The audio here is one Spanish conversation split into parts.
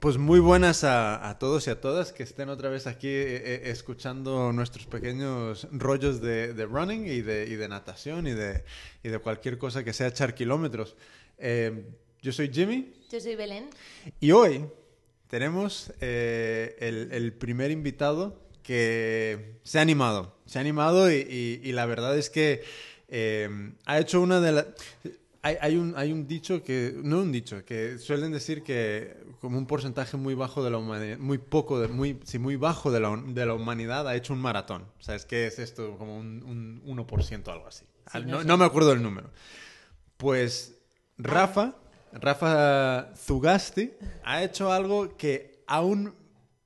Pues muy buenas a, a todos y a todas que estén otra vez aquí eh, eh, escuchando nuestros pequeños rollos de, de running y de, y de natación y de, y de cualquier cosa que sea echar kilómetros. Eh, yo soy Jimmy Yo soy Belén. y hoy tenemos eh, el, el primer invitado que se ha animado. Se ha animado y, y- la verdad es que ha hecho una de las... Hay, hay un, hay un dicho que, no un dicho, que suelen decir que como un porcentaje muy bajo de la humanidad, muy poco, de, muy, sí, muy bajo de la, de la humanidad ha hecho un maratón. O sea, es que es esto como un, un 1% algo así. Sí, no no, sé. no me acuerdo el número. Pues Rafa, Rafa Zugasti, ha hecho algo que aún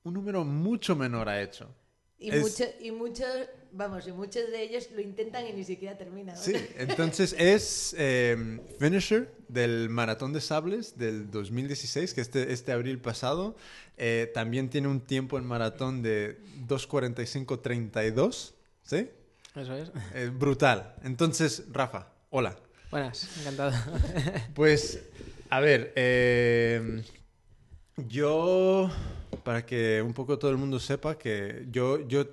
un número mucho menor ha hecho. Y, Es- mucho- y muchos, vamos, y muchos de ellos lo intentan y ni siquiera terminan. Sí, entonces es eh, finisher del Maratón de Sables del 2016, que este, este abril pasado. Eh, también tiene un tiempo en maratón de 2.45.32, ¿sí? Eso es. Eh, brutal. Entonces, Rafa, hola. Buenas, encantado. Pues, a ver, eh, yo, para que un poco todo el mundo sepa que yo, yo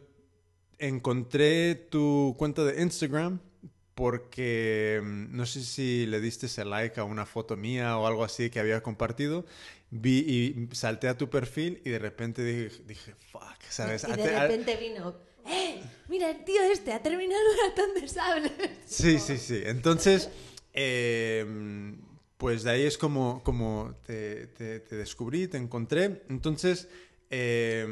encontré tu cuenta de Instagram porque mm, no sé si le diste ese like a una foto mía o algo así que había compartido. Vi y salté a tu perfil y de repente dije, dije fuck, ¿sabes? Y de repente vino, ¡eh! Mira, el tío este ha terminado el maratón de sables. Sí, sí, sí. Entonces, eh, pues de ahí es como, como te, te- te descubrí, te encontré. Entonces, eh,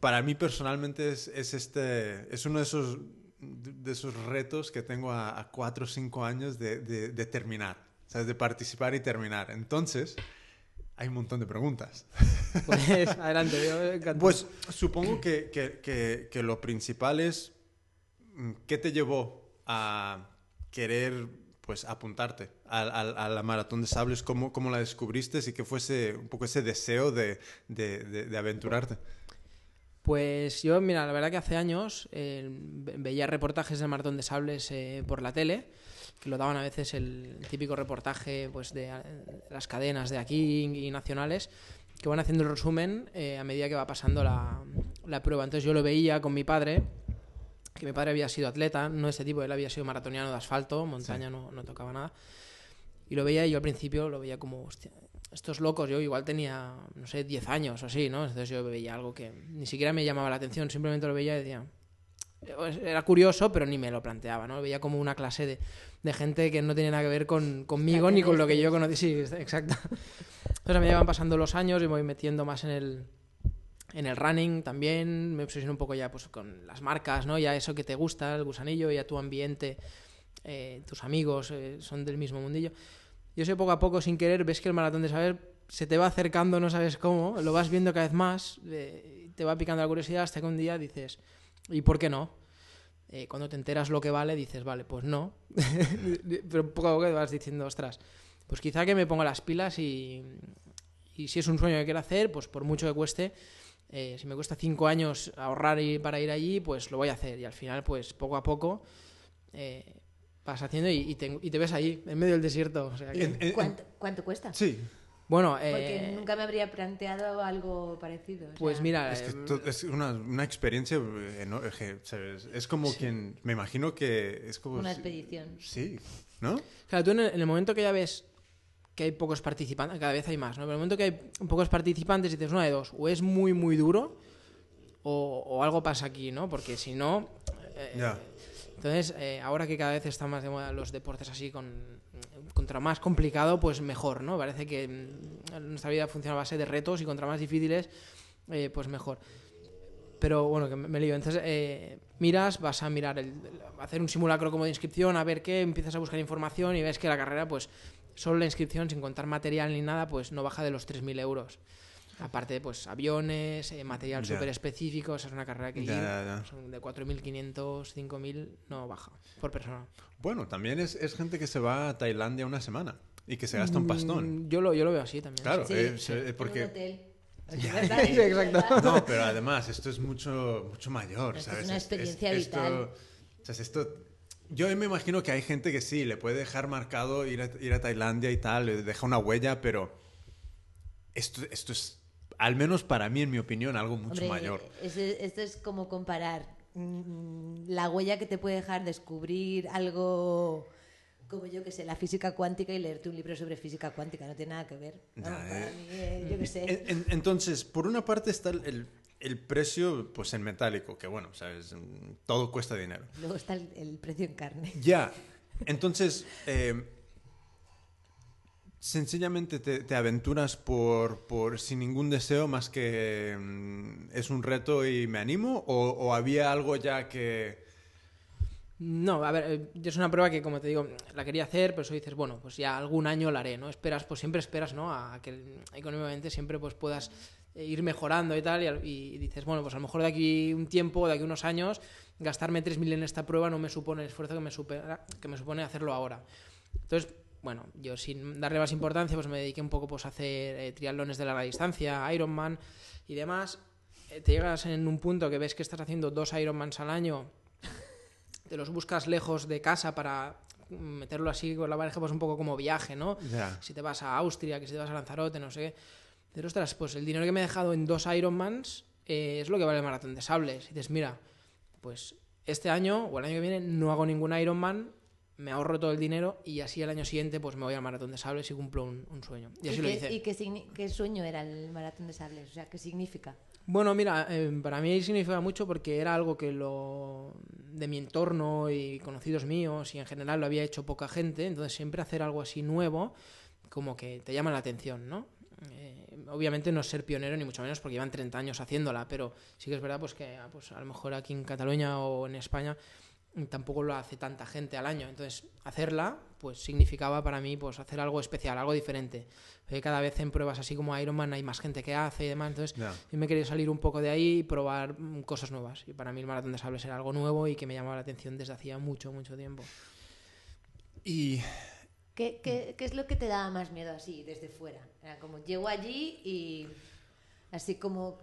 para mí personalmente es, es este, es uno de esos, de esos retos que tengo a, a cuatro o cinco años de, de- de terminar, ¿sabes? De participar y terminar. Entonces, hay un montón de preguntas. Pues adelante, yo encantado. Pues supongo que, que- que- que lo principal es mm, qué te llevó a querer pues apuntarte al- al- a, la maratón de sables, cómo, cómo la descubriste y qué fuese un poco ese deseo de, de- de- de aventurarte. Pues yo, mira, la verdad que hace años eh, ve- veía reportajes del Maratón de Sables eh, por la tele, que lo daban a veces el típico reportaje pues, de eh, las cadenas de aquí y nacionales, que van haciendo el resumen eh, a medida que va pasando la, la prueba. Entonces yo lo veía con mi padre, que mi padre había sido atleta, no este tipo, él había sido maratoniano de asfalto, montaña no, no tocaba nada. Y lo veía y yo al principio lo veía como, hostia, estos locos, yo igual tenía, no sé, 10 años o así, ¿no? Entonces yo veía algo que ni siquiera me llamaba la atención, simplemente lo veía y decía... pues, Era curioso, pero ni me lo planteaba, ¿no? Lo veía como una clase de, de gente que no tenía nada que ver con, conmigo ni con lo que yo conocí. Sí, exacto. Entonces a medida que van pasando los años y me voy metiendo más en el, en el running también, me obsesiono un poco ya pues con las marcas, ¿no? Ya eso que te gusta, el gusanillo, ya tu ambiente, eh, tus amigos eh, son del mismo mundillo. Yo sé poco a poco, sin querer, ves que el maratón de saber se te va acercando, no sabes cómo, lo vas viendo cada vez más, eh, te va picando la curiosidad hasta que un día dices, ¿y por qué no? Eh, cuando te enteras lo que vale, dices, vale, pues no. Pero poco a poco te vas diciendo, ostras, pues quizá que me ponga las pilas y, y si es un sueño que quiero hacer, pues por mucho que cueste, eh, si me cuesta cinco años ahorrar y, para ir allí, pues lo voy a hacer. Y al final, pues poco a poco vas haciendo y, y te, y te ves ahí, en medio del desierto. O sea que- En- en- ¿Cuánto, cuánto cuesta? Sí, bueno, Porque eh, nunca me habría planteado algo parecido. o pues sea, mira, es, que eh, es una, una experiencia enorme. ¿sabes? Es como quien, me imagino que es como... Una expedición. Sí, ¿no? Claro, tú en el, en el momento que ya ves que hay pocos participantes, cada vez hay más, ¿no? Pero en el momento que hay pocos participantes dices una de dos, o es muy, muy duro, o, o algo pasa aquí, ¿no? Porque si no... eh, Ya. Entonces, eh, ahora que cada vez están más de moda los deportes así, con contra más complicado, pues mejor, ¿no? Parece que mm, nuestra vida funciona a base de retos y contra más difíciles, eh, pues mejor. Pero bueno, que me, me lío. Entonces, eh, miras, vas a mirar, el, hacer un simulacro como de inscripción, a ver qué, empiezas a buscar información y ves que la carrera, pues solo la inscripción, sin contar material ni nada, pues no baja de los 3.000 euros. Aparte, pues aviones, eh, material súper específico, esa es una carrera que Ya, ya, ya. son de 4.500, 5.000, no baja por persona. Bueno, también es, es gente que se va a Tailandia una semana y que se gasta un pastón. Mm, Yo lo, yo lo veo así también. Claro, Sí, eh, sí, se- eh, en un porque... hotel. Ya, ¿Verdad? Sí, exacto. No, pero además, esto es mucho, mucho mayor, Esto es ¿sabes? una experiencia esto- vital. o sea, esto... Yo me imagino que hay gente que sí, le puede dejar marcado ir a, ir a Tailandia y tal, le deja una huella, pero esto, esto es, al menos para mí, en mi opinión, algo mucho Hombre, mayor. es- esto es como comparar mm, la huella que te puede dejar descubrir algo como yo que sé, la física cuántica y leerte un libro sobre física cuántica. No tiene nada que ver. Ya, para eh. mí, eh, yo sé. En- en- entonces, por una parte está el, el- precio pues en metálico, que bueno, sabes, Mm, todo cuesta dinero. Luego está el, el precio en carne. Ya, entonces, eh, sencillamente te, aventuras por, por sin ningún deseo más que mm, es un reto y me animo, o, había algo ya que... No, a ver, eh, es una prueba que, como te digo, la quería hacer, pero eso dices, bueno, pues ya algún año la haré, ¿no? Esperas, pues siempre esperas, ¿no? A que económicamente siempre pues puedas eh, ir mejorando y tal, y, al- y dices, bueno, pues a lo mejor de aquí un tiempo, de aquí unos años, gastarme 3.000 en esta prueba no me supone el esfuerzo que me, supera- que me supone hacerlo ahora. Entonces, bueno, yo sin darle más importancia, pues me dediqué un poco pues, a hacer eh, triatlones de larga distancia, Ironman y demás. Eh, te llegas en un punto que ves que estás haciendo dos Ironmans al año te los buscas lejos de casa para meterlo así con la pareja, pues un poco como viaje, ¿no? Si te vas a Austria, que si te vas a Lanzarote, no sé qué. Pero ostras, pues el dinero que me he dejado en dos Ironmans eh, es lo que vale el maratón de sables. Y dices, mira, pues este año o el año que viene no hago ningún Ironman, me ahorro todo el dinero y así el año siguiente pues me voy al maratón de sables y cumplo un, un sueño. Y así ¿Y lo qué, hice. y qué signi- qué sueño era el maratón de sables? O sea, ¿qué significa? Bueno, mira, eh, para mí significa mucho porque era algo que lo de mi entorno y conocidos míos y en general lo había hecho poca gente, entonces siempre hacer algo así nuevo como que te llama la atención, ¿no? Eh, obviamente no es ser pionero ni mucho menos porque llevan 30 años haciéndola, pero sí que es verdad pues que ah, pues, a lo mejor aquí en Cataluña o en España tampoco lo hace tanta gente al año, entonces hacerla pues significaba para mí pues hacer algo especial, algo diferente. Cada vez en pruebas así como Ironman hay más gente que hace y demás, entonces Ya. y me quería salir un poco de ahí y probar mm, cosas nuevas. Y para mí el maratón de sables era algo nuevo y que me llamaba la atención desde hacía mucho, mucho tiempo. Y ¿Qué, qué, qué es lo que te daba más miedo así, desde fuera? Era como, llego allí y así como,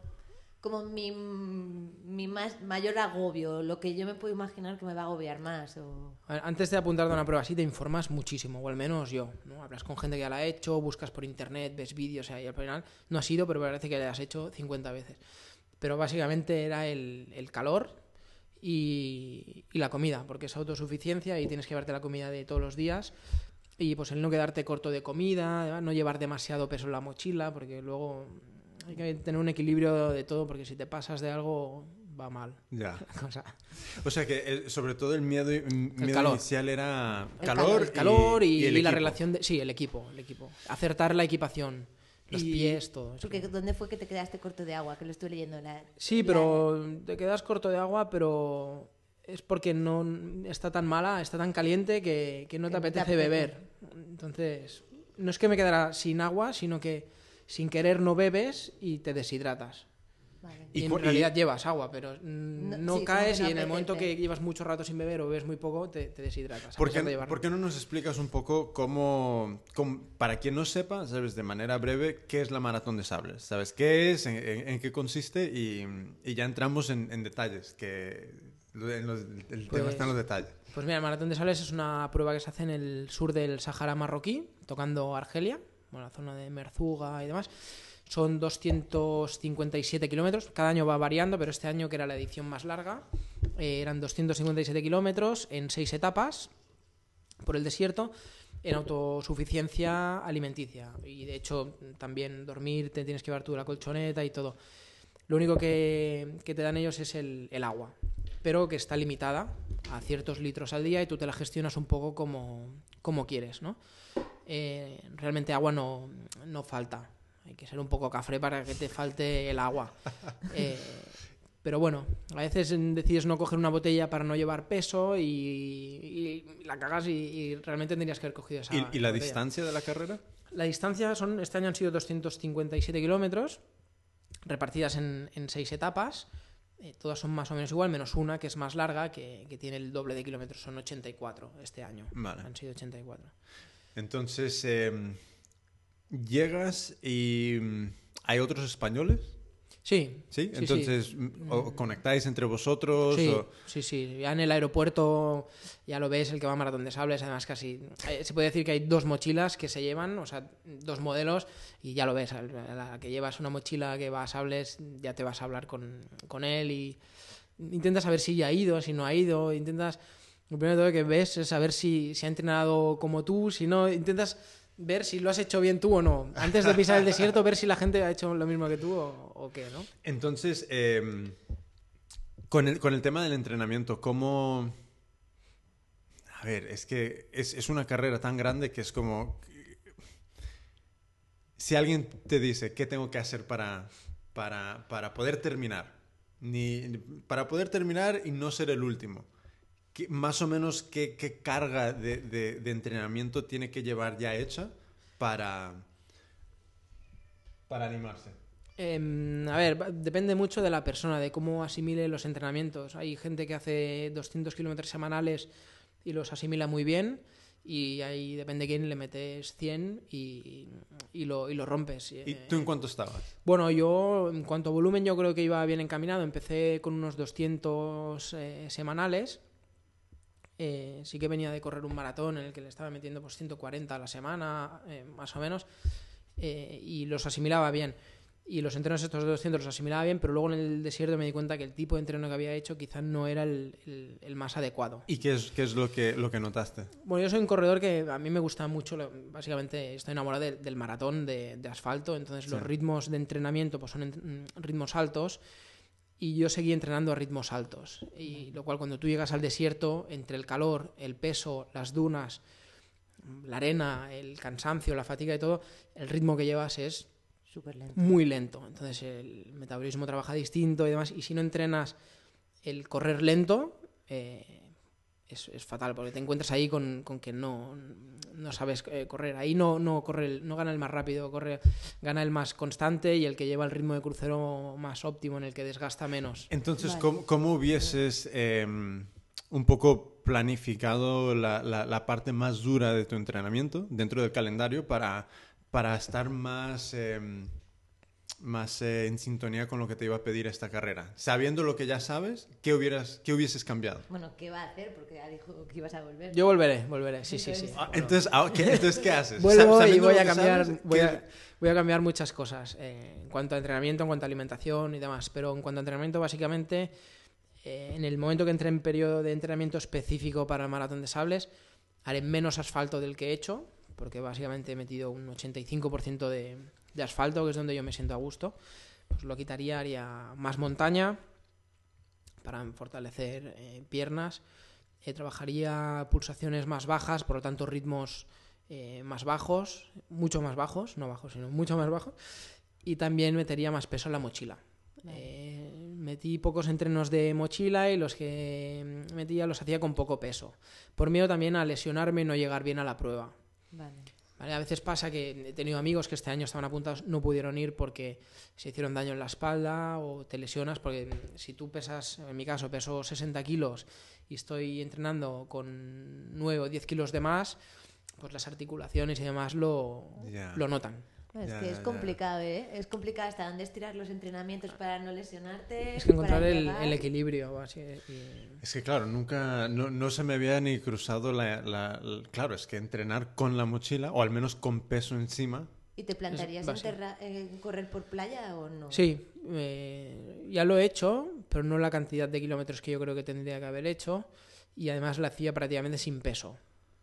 como mi, mi más, mayor agobio, lo que yo me puedo imaginar que me va a agobiar más. O... Antes de apuntarte a una prueba así te informas muchísimo, o al menos yo. ¿no? Hablas con gente que ya la ha hecho, buscas por internet, ves vídeos y al final no ha sido, pero parece que la has hecho 50 veces. Pero básicamente era el, el calor y, y la comida, porque es autosuficiencia y tienes que llevarte la comida de todos los días. Y pues el no quedarte corto de comida, no llevar demasiado peso en la mochila, porque luego hay que tener un equilibrio de todo, porque si te pasas de algo va mal ya. cosa. O sea que eh, sobre todo el miedo, miedo calor. inicial era El calor, calor. El calor y, el y la relación de... Sí, el equipo, el equipo. Acertar la equipación, los Y- pies, todo. eso. Porque ¿dónde fue que te quedaste corto de agua? Que lo estoy leyendo. La, Sí, la- pero te quedas corto de agua, pero es porque no está tan mala, está tan caliente que, que no te te apetece apetece. beber. Entonces, no es que me quedara sin agua, sino que sin querer no bebes y te deshidratas. Vale. Y Y, en y- realidad llevas agua, pero No- no, sí, caes y en el momento que llevas mucho rato sin beber o bebes muy poco, te, te deshidratas. ¿Por qué, de llevarlo. por qué no nos explicas un poco cómo, cómo- para quien no sepa, sabes, de manera breve, qué es la maratón de sables? ¿Sabes qué es, en, en- en qué consiste? Y, y ya entramos en, en detalles, que en los- el tema Pues- está en los detalles. Pues mira, el Maratón de Sables es una prueba que se hace en el sur del Sahara marroquí, tocando Argelia, bueno, la zona de Merzuga y demás. Son 257 kilómetros, cada año va variando, pero este año, que era la edición más larga, eh, eran 257 kilómetros en seis etapas por el desierto en autosuficiencia alimenticia. Y de hecho, también dormir, te tienes que llevar tú la colchoneta y todo. Lo único que, que te dan ellos es el, el agua, pero que está limitada a ciertos litros al día y tú te la gestionas un poco como, como quieres, ¿no? Eh, realmente agua no, no falta. Hay que ser un poco cafre para que te falte el agua. Eh, pero bueno, a veces decides no coger una botella para no llevar peso y, y la cagas y, y realmente tendrías que haber cogido esa ¿Y, y la botella. distancia de la carrera? La distancia son, este año han sido 257 kilómetros, repartidas en, en seis etapas. Eh, todas son más o menos igual, menos una que es más larga, que, que tiene el doble de kilómetros, son 84 este año. Vale. Han sido 84. Entonces, eh, llegas y mm, hay otros españoles. Sí. ¿Sí? sí, Entonces, mm, o conectáis entre vosotros. Sí, o- sí, sí. Ya en el aeropuerto ya lo ves, el que va a Maratón de Sables, además casi... eh, Se puede decir que hay dos mochilas que se llevan, o sea, dos modelos, y ya lo ves. A la que llevas una mochila que va a Sables, ya te vas a hablar con, con él y intentas saber si ya ha ido, si no ha ido, intentas... Lo primero de todo que ves es saber si, si ha entrenado como tú, si no, intentas ver si lo has hecho bien tú o no. Antes de pisar el desierto, ver si la gente ha hecho lo mismo que tú o, o qué, ¿no? Entonces, eh, con, el, con el tema del entrenamiento, ¿cómo...? A ver, es que es, es una carrera tan grande que es como... Si alguien te dice, ¿qué tengo que hacer para, para, para poder terminar? Ni, para poder terminar y no ser el último. ¿Qué- más o menos, ¿qué, qué carga de, de- de entrenamiento tiene que llevar ya hecha para, para animarse? Em, a ver, depende mucho de la persona, de cómo asimile los entrenamientos. Hay gente que hace 200 kilómetros semanales y los asimila muy bien, y ahí depende de quién le metes 100 y, y lo, y lo rompes. ¿Y Eh, tú en cuánto estabas? Bueno, yo en cuanto a volumen yo creo que iba bien encaminado. Empecé con unos 200 eh, semanales. Eh, sí que venía de correr un maratón en el que le estaba metiendo pues 140 a la semana, eh, más o menos, eh, y los asimilaba bien. Y los entrenos estos de 200 los asimilaba bien, pero luego en el desierto me di cuenta que el tipo de entreno que había hecho quizás no era el, el- el más adecuado. ¿Y qué es, qué es lo, que, lo que notaste? Bueno, yo soy un corredor que a mí me gusta mucho, básicamente estoy enamorado de- del maratón de, de asfalto, entonces los ritmos de entrenamiento pues son mm, ritmos altos y yo seguí entrenando a ritmos altos. Y lo cual cuando tú llegas al desierto, entre el calor, el peso, las dunas, la arena, el cansancio, la fatiga y todo, el ritmo que llevas es lento. muy lento. Entonces el metabolismo trabaja distinto y demás. Y si no entrenas el correr lento, eh, es, es fatal, porque te encuentras ahí con, con que no, no sabes eh, correr. Ahí no, no, corre el- no gana el más rápido, corre, gana el más constante y el que lleva el ritmo de crucero más óptimo, en el que desgasta menos. Entonces, Vale. ¿cómo, cómo hubieses eh, un poco planificado la, la- la parte más dura de tu entrenamiento dentro del calendario para, para estar más, eh, más eh, en sintonía con lo que te iba a pedir esta carrera? Sabiendo lo que ya sabes, ¿qué, hubieras, qué hubieses cambiado? Bueno, ¿qué va a hacer? Porque ya dijo que ibas a volver. Yo volveré, volveré, sí, sí, sí. Ah, entonces, ah, ¿qué, entonces, ¿qué haces? Vuelvo y voy a cambiar, sabes, voy ¿qué- a, voy a cambiar muchas cosas eh, en cuanto a entrenamiento, en cuanto a alimentación y demás. Pero en cuanto a entrenamiento, básicamente, eh, en el momento que entre en periodo de entrenamiento específico para el maratón de sables, haré menos asfalto del que he hecho, porque básicamente he metido un 85% de, de asfalto, que es donde yo me siento a gusto. Pues lo quitaría, haría más montaña para fortalecer eh, piernas. Eh, trabajaría pulsaciones más bajas, por lo tanto ritmos eh, más bajos, mucho más bajos, no bajos, sino mucho más bajos. Y también metería más peso en la mochila. Metí pocos entrenos de mochila y los que mm, metía los hacía con poco peso. Por miedo también a lesionarme y no llegar bien a la prueba. Vale. ¿Vale? A veces pasa que he tenido amigos que este año estaban apuntados, no pudieron ir porque se hicieron daño en la espalda o te lesionas, porque si tú pesas, en mi caso, peso 60 kilos y estoy entrenando con 9 o 10 kilos de más, pues las articulaciones y demás lo, lo notan. Es Ya, que es ya. complicado, ¿eh? Es complicado hasta dónde estirar los entrenamientos para no lesionarte. Es que encontrar el, equilibrio. Así, y- Es que claro, nunca, no, no se me había ni cruzado la, la- la- Claro, es que entrenar con la mochila, o al menos con peso encima, ¿Y te plantarías en básico. terra- en correr por playa o no? Sí, eh, ya lo he hecho, pero no la cantidad de kilómetros que yo creo que tendría que haber hecho. Y además lo hacía prácticamente sin peso.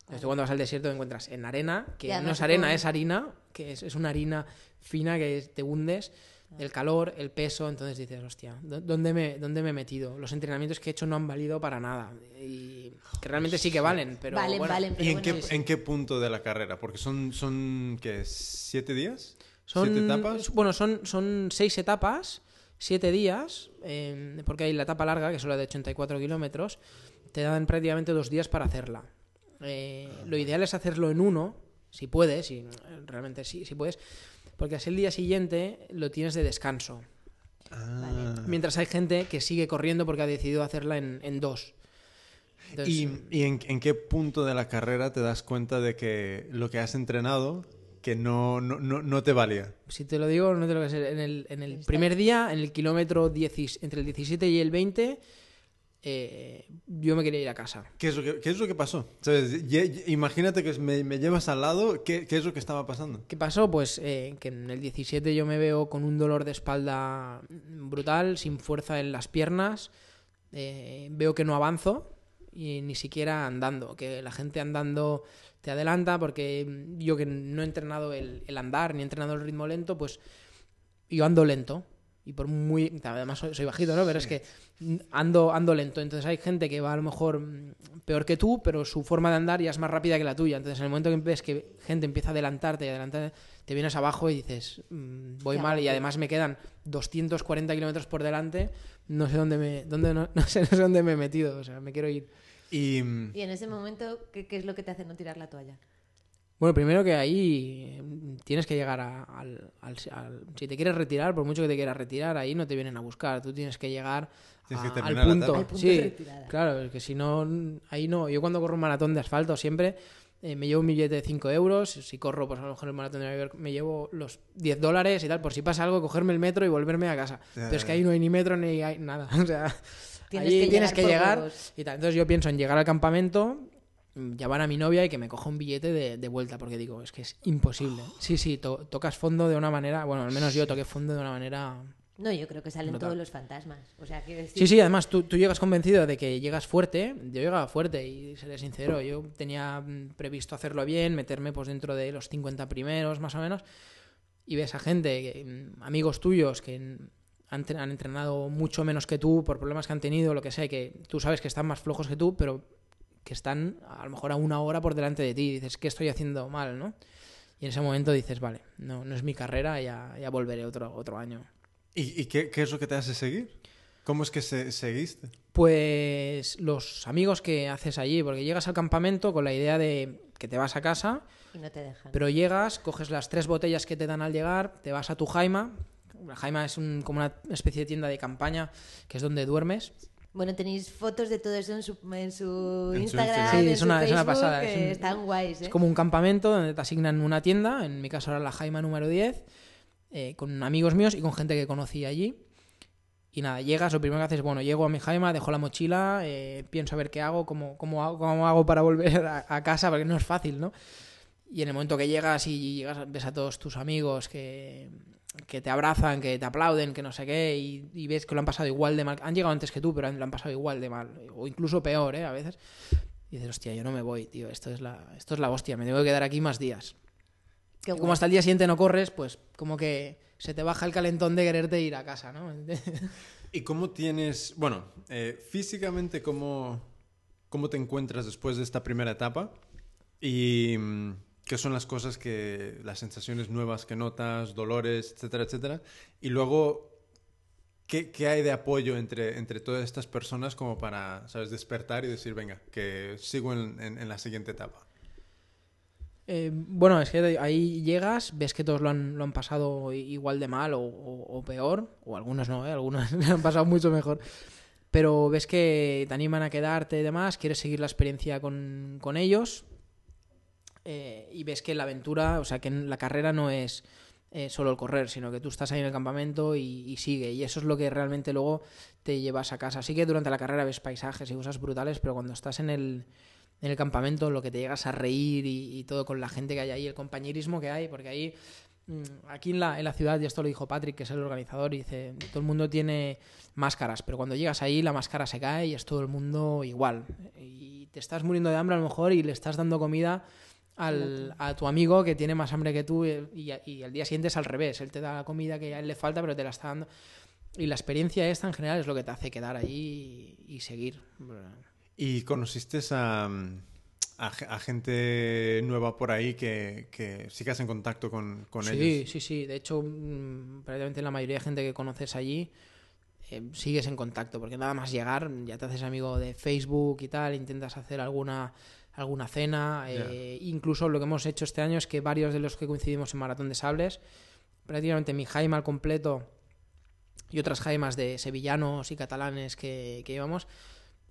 Desde cuando vas al desierto te encuentras en arena, que no es arena, puede- es harina, que es, es una harina fina que te hundes, el calor, el peso, entonces dices, hostia, ¿dó- ¿dónde me, ¿dónde me he metido? Los entrenamientos que he hecho no han valido para nada. Y que realmente sí que valen, pero valen, bueno, valen, pero ¿Y en, bueno, qué, sí. en qué punto de la carrera? Porque son, son ¿qué? ¿Siete días? Son, ¿Siete etapas? Bueno, son, son seis etapas, siete días, eh, porque hay la etapa larga, que es la de 84 kilómetros, te dan prácticamente dos días para hacerla. Eh, lo ideal es hacerlo en uno, si puedes, y realmente sí, si puedes, porque así el día siguiente lo tienes de descanso. Ah. Mientras hay gente que sigue corriendo porque ha decidido hacerla en, en dos. Entonces, ¿Y, y en, en qué punto de la carrera te das cuenta de que lo que has entrenado que no, no, no, no te valía. Si te lo digo, no te lo voy a decir. En el, en el primer día, en el kilómetro 10 entre el 17 y el 20, eh, yo me quería ir a casa. ¿Qué es lo que, qué es lo que pasó? ¿Sabes? Ye- Imagínate que me, me llevas al lado, ¿qué, qué es lo que estaba pasando? ¿Qué pasó? Pues eh, que en el 17 yo me veo con un dolor de espalda brutal, sin fuerza en las piernas, eh, veo que no avanzo y ni siquiera andando, que la gente andando te adelanta porque yo que no he entrenado el, el andar ni he entrenado el ritmo lento, pues yo ando lento. Y por muy. Además, soy, soy bajito, ¿no? Pero es que ando, ando lento. Entonces, hay gente que va a lo mejor mm, peor que tú, pero su forma de andar ya es más rápida que la tuya. Entonces, en el momento que ves que gente empieza a adelantarte y adelantarte, te vienes abajo y dices, mm, voy Ya, mal. Y además me quedan 240 kilómetros por delante. No sé dónde me. Dónde, no, no sé, no sé dónde me he metido. O sea, me quiero ir. Y, mm, Y en ese momento, ¿qué, qué es lo que te hace no tirar la toalla? Bueno, primero que ahí tienes que llegar a- al, al- al- Si te quieres retirar, por mucho que te quieras retirar, ahí no te vienen a buscar. Tú tienes que llegar Tienes que a- al punto. punto sí, de retirada. claro, es que si no, ahí no. Yo cuando corro un maratón de asfalto siempre eh, me llevo un billete de 5 euros. Si corro, pues a lo mejor el maratón de Nueva York me llevo los 10 dólares y tal, por si pasa algo, cogerme el metro y volverme a casa. Ya, Pero es que ahí no hay ni metro ni hay nada. O sea, Tienes ahí que tienes llegar que llegar y tal. Entonces yo pienso en llegar al campamento, llamar a mi novia y que me coja un billete de, de vuelta, porque digo, es que es imposible. Sí, sí, to- tocas fondo de una manera, bueno, al menos yo toqué fondo de una manera... No, yo creo que salen Brutal. todos los fantasmas. O sea, decir... Sí, sí, además tú, tú llegas convencido de que llegas fuerte, yo llegaba fuerte y seré sincero, yo tenía mm, previsto hacerlo bien, meterme pues dentro de los 50 primeros más o menos, y ves a gente, mm, amigos tuyos que han, han entrenado mucho menos que tú por problemas que han tenido, lo que sea, que tú sabes que están más flojos que tú, pero que están a lo mejor a una hora por delante de ti, y dices, ¿qué estoy haciendo mal, no? Y en ese momento dices, vale, no, no es mi carrera, ya, ya volveré otro, otro año. ¿y, y qué, qué es lo que te hace seguir? ¿Cómo es que se- seguiste? Pues los amigos que haces allí, porque llegas al campamento con la idea de que te vas a casa, Y no te dejan. pero llegas, coges las tres botellas que te dan al llegar, te vas a tu jaima. La jaima es un- como una especie de tienda de campaña, que es donde duermes. Bueno, tenéis fotos de todo eso en su, en su En su Instagram, Instagram. Sí, en es su una- es una Facebook, pasada, que es un- están guays, ¿eh? Es como un campamento donde te asignan una tienda, en mi caso era la jaima número 10, eh, con amigos míos y con gente que conocí allí. Y nada, llegas, lo primero que haces, bueno, llego a mi jaima, dejo la mochila, eh, pienso a ver qué hago, cómo, cómo, hago, cómo hago para volver a, a casa, porque no es fácil, ¿no? Y en el momento que llegas y llegas, ves a todos tus amigos que, que te abrazan, que te aplauden, que no sé qué, y, y ves que lo han pasado igual de mal. Han llegado antes que tú, pero han- lo han pasado igual de mal, o incluso peor, ¿eh? A veces. Y dices, hostia, yo no me voy, tío, esto es la, esto es la hostia, me tengo que quedar aquí más días. Qué Y como hasta el día siguiente no corres, pues como que se te baja el calentón de quererte ir a casa, ¿no? ¿Y cómo tienes, bueno, eh, físicamente cómo, cómo te encuentras después de esta primera etapa? ¿Y mm, qué son las cosas que, las sensaciones nuevas que notas, dolores, etcétera, etcétera? Y luego, ¿qué, qué hay de apoyo entre, entre todas estas personas como para, ¿sabes?, despertar y decir, venga, que sigo en, en- la siguiente etapa. Eh, bueno, es que ahí llegas, ves que todos lo han, lo han pasado igual de mal o, peor, o algunos no, ¿eh? le han pasado mucho mejor. Pero ves que te animan a quedarte y demás, quieres seguir la experiencia con, con ellos eh, y ves que la aventura, o sea, que la carrera no es eh, solo el correr, sino que tú estás ahí en el campamento y, sigue. Y eso es lo que realmente luego te llevas a casa. Así que durante la carrera ves paisajes y cosas brutales, pero cuando estás en el, en el campamento, lo que te llegas a reír y, todo con la gente que hay ahí, el compañerismo que hay, porque ahí, mm, aquí en la, en la ciudad, y esto lo dijo Patrick, que es el organizador, dice, todo el mundo tiene máscaras, pero cuando llegas ahí la máscara se cae y es todo el mundo igual. Y te estás muriendo de hambre a lo mejor y le estás dando comida al, a tu amigo que tiene más hambre que tú y, y, y al día siguiente es al revés, él te da la comida que a él le falta pero te la está dando. Y la experiencia esta en general es lo que te hace quedar allí y, y seguir. ¿Y conociste a, mm, a, a gente nueva por ahí que, que sigas en contacto con, con sí, ellos? sí, sí. De hecho, mm, prácticamente la mayoría de gente que conoces allí eh, sigues en contacto, porque nada más llegar ya te haces amigo de Facebook y tal, intentas hacer alguna alguna cena, eh, incluso lo que hemos hecho este año es que varios de los que coincidimos en Maratón de Sables, prácticamente mi jaima al completo y otras jaimas de sevillanos y catalanes que, que íbamos,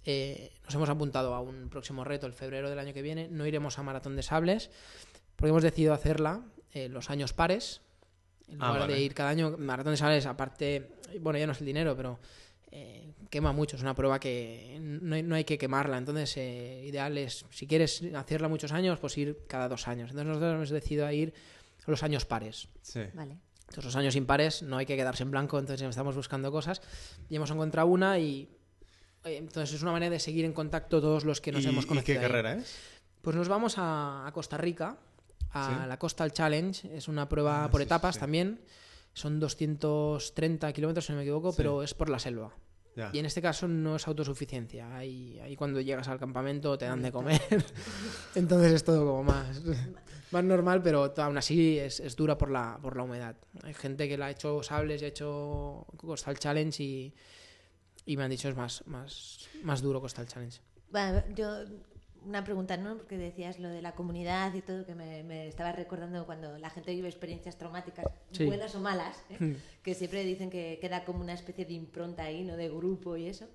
eh, nos hemos apuntado a un próximo reto el febrero del año que viene. No iremos a Maratón de Sables porque hemos decidido hacerla eh, los años pares. En Ah, lugar de ir cada año, Maratón de Sales, aparte, bueno, ya no es el dinero, pero eh, quema mucho. Es una prueba que no hay, no hay que quemarla. Entonces, eh, ideal es, si quieres hacerla muchos años, pues ir cada dos años. Entonces, nosotros hemos decidido ir los años pares. Sí. Vale. Entonces, los años impares no hay que quedarse en blanco, entonces estamos buscando cosas y hemos encontrado una y eh, entonces es una manera de seguir en contacto todos los que nos ¿Y, hemos y conocido. qué ahí. carrera es? Pues nos vamos a, a Costa Rica, a Sí. la Coastal Challenge, es una prueba Ah, por sí, etapas sí. también, son 230 kilómetros si no me equivoco, Sí. pero es por la selva. Ya. Y en este caso no es autosuficiencia. Ahí, ahí cuando llegas al campamento te dan de comer. Entonces es todo como más, más normal, pero aún así es, es dura por la, por la humedad. Hay gente que la ha hecho sables y ha hecho Coastal Challenge y, y me han dicho es más, más, más duro Coastal Challenge. Bueno, yo una pregunta, ¿no? Porque decías lo de la comunidad y todo, que me, me estaba recordando cuando la gente vive experiencias traumáticas, Sí. buenas o malas, ¿eh? Mm. que siempre dicen que queda como una especie de impronta ahí, ¿no? De grupo y eso.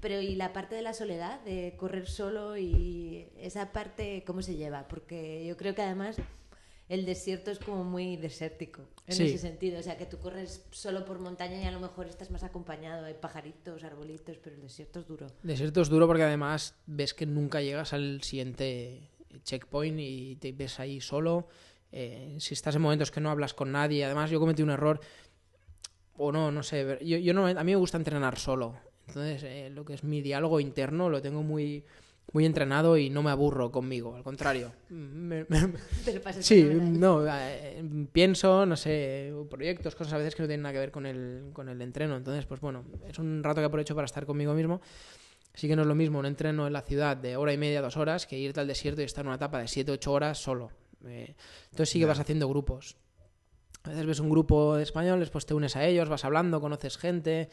Pero y la parte de la soledad, de correr solo y esa parte, ¿cómo se lleva? Porque yo creo que además el desierto es como muy desértico en Sí. ese sentido. O sea, que tú corres solo por montaña y a lo mejor estás más acompañado. Hay pajaritos, arbolitos, pero el desierto es duro. Desierto es duro porque además ves que nunca llegas al siguiente checkpoint y te ves ahí solo. Eh, si estás en momentos que no hablas con nadie, además yo cometí un error, o no, no sé, yo, yo no, a mí me gusta entrenar solo. Entonces, eh, lo que es mi diálogo interno lo tengo muy, muy entrenado y no me aburro conmigo, al contrario. Me- me- Te lo pasas Sí, no, eh, pienso, no sé, proyectos, cosas a veces que no tienen nada que ver con el, con el entreno. Entonces, pues bueno, es un rato que aprovecho para estar conmigo mismo. Sí que no es lo mismo un entreno en la ciudad de hora y media, dos horas, que irte al desierto y estar en una etapa de siete, ocho horas solo. Eh, entonces sí que vas haciendo grupos. A veces ves un grupo de españoles, pues te unes a ellos, vas hablando, conoces gente,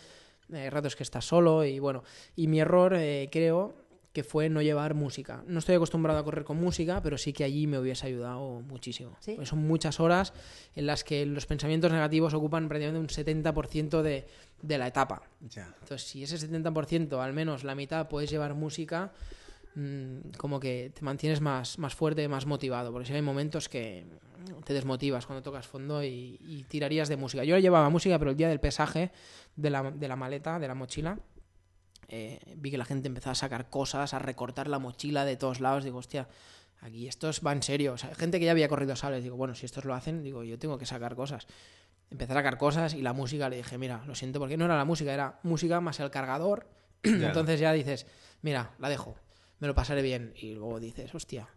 eh, hay ratos que estás solo y bueno. Y mi error, eh, creo, que fue no llevar música. No estoy acostumbrado a correr con música, pero sí que allí me hubiese ayudado muchísimo. ¿Sí? Pues son muchas horas en las que los pensamientos negativos ocupan prácticamente un 70% de, de la etapa. Ya. Entonces, si ese 70%, al menos la mitad, puedes llevar música, mm, como que te mantienes más, más fuerte, más motivado. Porque si hay momentos que te desmotivas cuando tocas fondo y, y tirarías de música. Yo llevaba música, pero el día del pesaje de la, de la maleta, de la mochila, eh, vi que la gente empezaba a sacar cosas, a recortar la mochila de todos lados. Digo, hostia, aquí estos va en serio. O sea, gente que ya había corrido sables. Digo, bueno, si estos lo hacen, digo, yo tengo que sacar cosas. Empecé a sacar cosas y la música le dije, mira, lo siento, porque no era la música, era música más el cargador. Ya. Entonces ya dices, mira, la dejo, me lo pasaré bien. Y luego dices, hostia,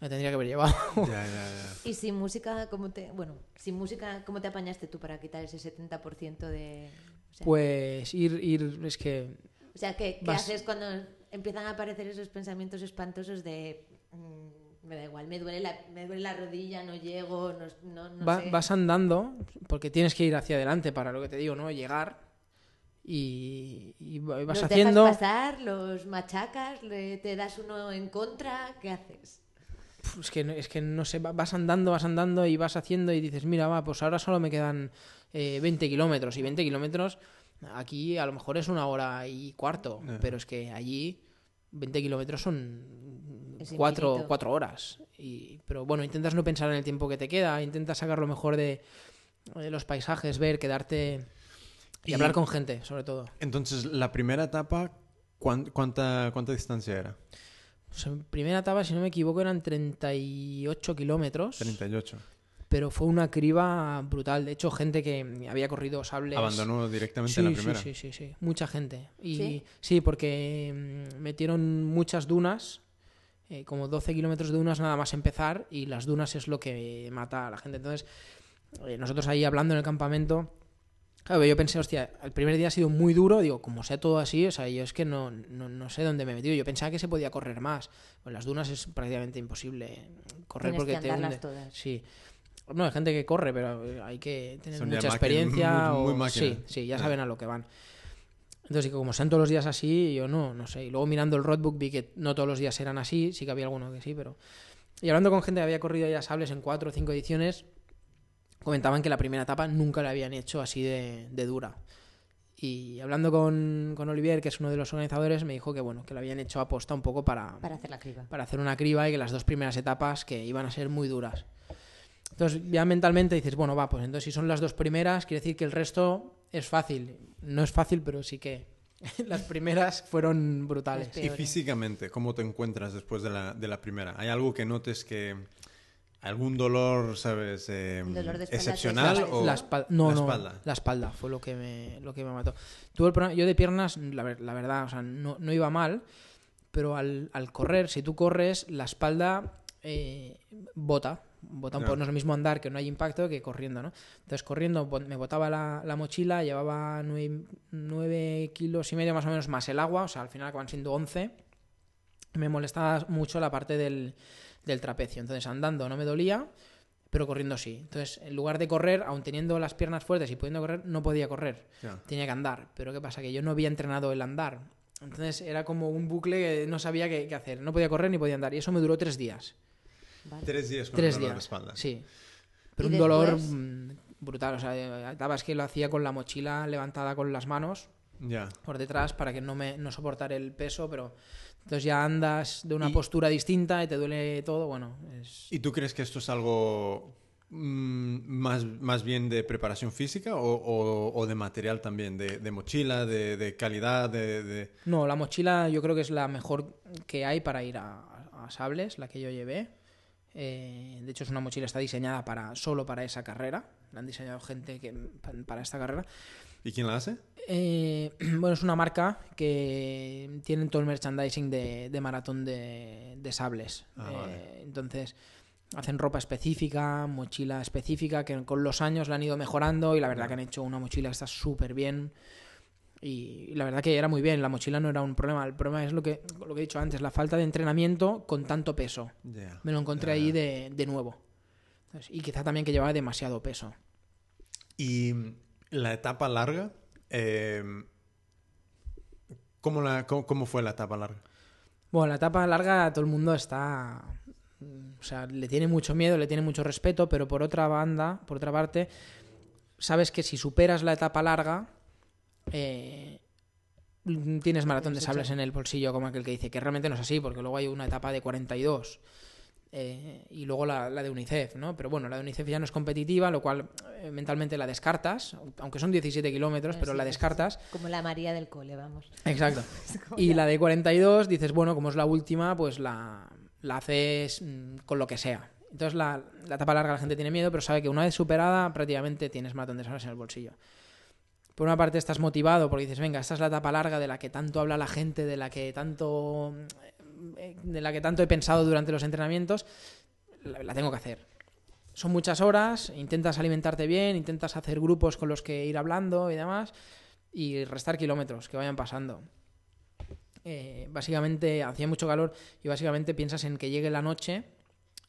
me tendría que haber llevado. Ya, ya, ya. Y sin música, ¿cómo te, bueno, sin música, ¿cómo te apañaste tú para quitar ese 70% de... O sea, Pues ir, ir, es que o sea, ¿qué, qué vas- haces cuando empiezan a aparecer esos pensamientos espantosos de... mm, me da igual, me duele, la, me duele la rodilla, no llego, no, no, no va- sé. vas andando, porque tienes que ir hacia adelante para lo que te digo, ¿no? Llegar y, y va- vas ¿Los haciendo... dejas pasar, los machacas, le- te das uno en contra, ¿qué haces? Es que, no- es que no sé, va- vas andando, vas andando y vas haciendo y dices, mira, va, pues ahora solo me quedan eh, 20 kilómetros y 20 kilómetros aquí a lo mejor es una hora y cuarto, Ya. pero es que allí 20 kilómetros son cuatro, cuatro horas. Y, pero bueno, intentas no pensar en el tiempo que te queda, intentas sacar lo mejor de, de los paisajes, ver, quedarte y, Y- hablar con gente, sobre todo. Entonces, la primera etapa, ¿cuán- cuánta, ¿cuánta distancia era? Pues en primera etapa, si no me equivoco, eran 38 kilómetros. 38. Pero fue una criba brutal. De hecho, gente que había corrido sables. Abandonó directamente Sí, en la primera. sí, sí, sí, mucha gente. Y ¿Sí? sí, porque mm, metieron muchas dunas, eh, como 12 kilómetros de dunas nada más empezar, y las dunas es lo que mata a la gente. Entonces, eh, nosotros ahí hablando en el campamento, claro, yo pensé, hostia, el primer día ha sido muy duro, digo, como sea todo así, o sea, yo es que no, no, no sé dónde me he metido. Yo pensaba que se podía correr más. Pues las dunas es prácticamente imposible correr Tienes porque que te hunde. todas. Sí. No, hay gente que corre, pero eh, hay que tener Son mucha experiencia. muy- muy o... Sí, sí, ya saben a lo que van. Entonces, y como sean todos los días así, yo no, no sé. Y luego mirando el roadbook vi que no todos los días eran así, sí que había alguno que sí, pero... Y hablando con gente que había corrido ya sables en cuatro o cinco ediciones, comentaban que la primera etapa nunca la habían hecho así de, de dura. Y hablando con, con Olivier, que es uno de los organizadores, me dijo que bueno, que la habían hecho aposta un poco para, Para hacer la criba. para hacer una criba y que las dos primeras etapas que iban a ser muy duras. Entonces ya mentalmente dices, bueno, va, pues entonces si son las dos primeras, quiere decir que el resto es fácil. No es fácil, pero sí que las primeras fueron brutales. Y ¿eh? físicamente, ¿cómo te encuentras después de la, de la primera? ¿Hay algo que notes que... algún dolor, sabes, eh, dolor de espalda excepcional te o La espalda, no, la no, espalda? la espalda fue lo que me, lo que me mató. Tuve el problema- yo de piernas, la, ver- la verdad, o sea, no, no iba mal, pero al, al correr, si tú corres, la espalda eh, bota. No es lo mismo andar que no hay impacto que corriendo, ¿no? Entonces, corriendo me botaba la, la mochila, llevaba 9, kilos y medio más o menos más el agua, o sea, al final acaban siendo 11. Me molestaba mucho la parte del, del trapecio. Entonces, andando no me dolía, pero corriendo sí. Entonces, en lugar de correr, aun teniendo las piernas fuertes y pudiendo correr, no podía correr. Tenía que andar. Pero ¿qué pasa? Que yo no había entrenado el andar. Entonces era como un bucle que no sabía qué, qué hacer. No podía correr ni podía andar. Y eso me duró tres días. Vale. Tres días con tres el dolor días. de espalda. Sí. Pero ¿Y un dolor después? mm, brutal. O sea, estaba es que lo hacía con la mochila levantada con las manos Ya. por detrás para que no me no soportar el peso, pero entonces ya andas de una Y- postura distinta y te duele todo, bueno, es ¿Y tú crees que esto es algo mm, más, más bien de preparación física o, o- o de material también? De, de mochila, de, de calidad, de, de- No, la mochila yo creo que es la mejor que hay para ir a, a sables, la que yo llevé. Eh, de hecho, es una mochila está diseñada para solo para esa carrera. La han diseñado gente que pa- para esta carrera. ¿Y quién la hace? Eh, bueno, es una marca que tienen todo el merchandising de, de maratón de, de sables. Ah, Eh, vale. Entonces, hacen ropa específica, mochila específica, que con los años la han ido mejorando y la verdad que han hecho una mochila que está súper bien. Y, la verdad que era muy bien, la mochila no era un problema. El problema es lo que, lo que he dicho antes, la falta de entrenamiento con tanto peso. Ya. Me lo encontré ahí de, de nuevo. Entonces, y quizá también que llevaba demasiado peso. Y la etapa larga, eh, ¿cómo, la, cómo, cómo fue la etapa larga? Bueno, la etapa larga todo el mundo está. O sea, le tiene mucho miedo, le tiene mucho respeto, pero por otra banda, por otra parte, sabes que si superas la etapa larga, eh, tienes maratón de sables en el bolsillo, como aquel que dice, que realmente no es así, porque luego hay una etapa de 42. eh, y luego la, la de UNICEF, ¿no? Pero bueno, la de UNICEF ya no es competitiva, lo cual eh, mentalmente la descartas, aunque son 17 kilómetros, pero Sí, la descartas. Como la María del cole, vamos. Exacto. Y ya- la de 42 dices, bueno, como es la última, pues la, la haces mm, con lo que sea. Entonces la, la etapa larga la gente tiene miedo, pero sabe que una vez superada prácticamente tienes maratón de sables en el bolsillo. Por una parte estás motivado porque dices, venga, esta es la etapa larga de la que tanto habla la gente, de la que tanto, de la que tanto he pensado durante los entrenamientos, la, la tengo que hacer. Son muchas horas, intentas alimentarte bien, intentas hacer grupos con los que ir hablando y demás, y restar kilómetros que vayan pasando. Eh, básicamente hacía mucho calor y básicamente piensas en que llegue la noche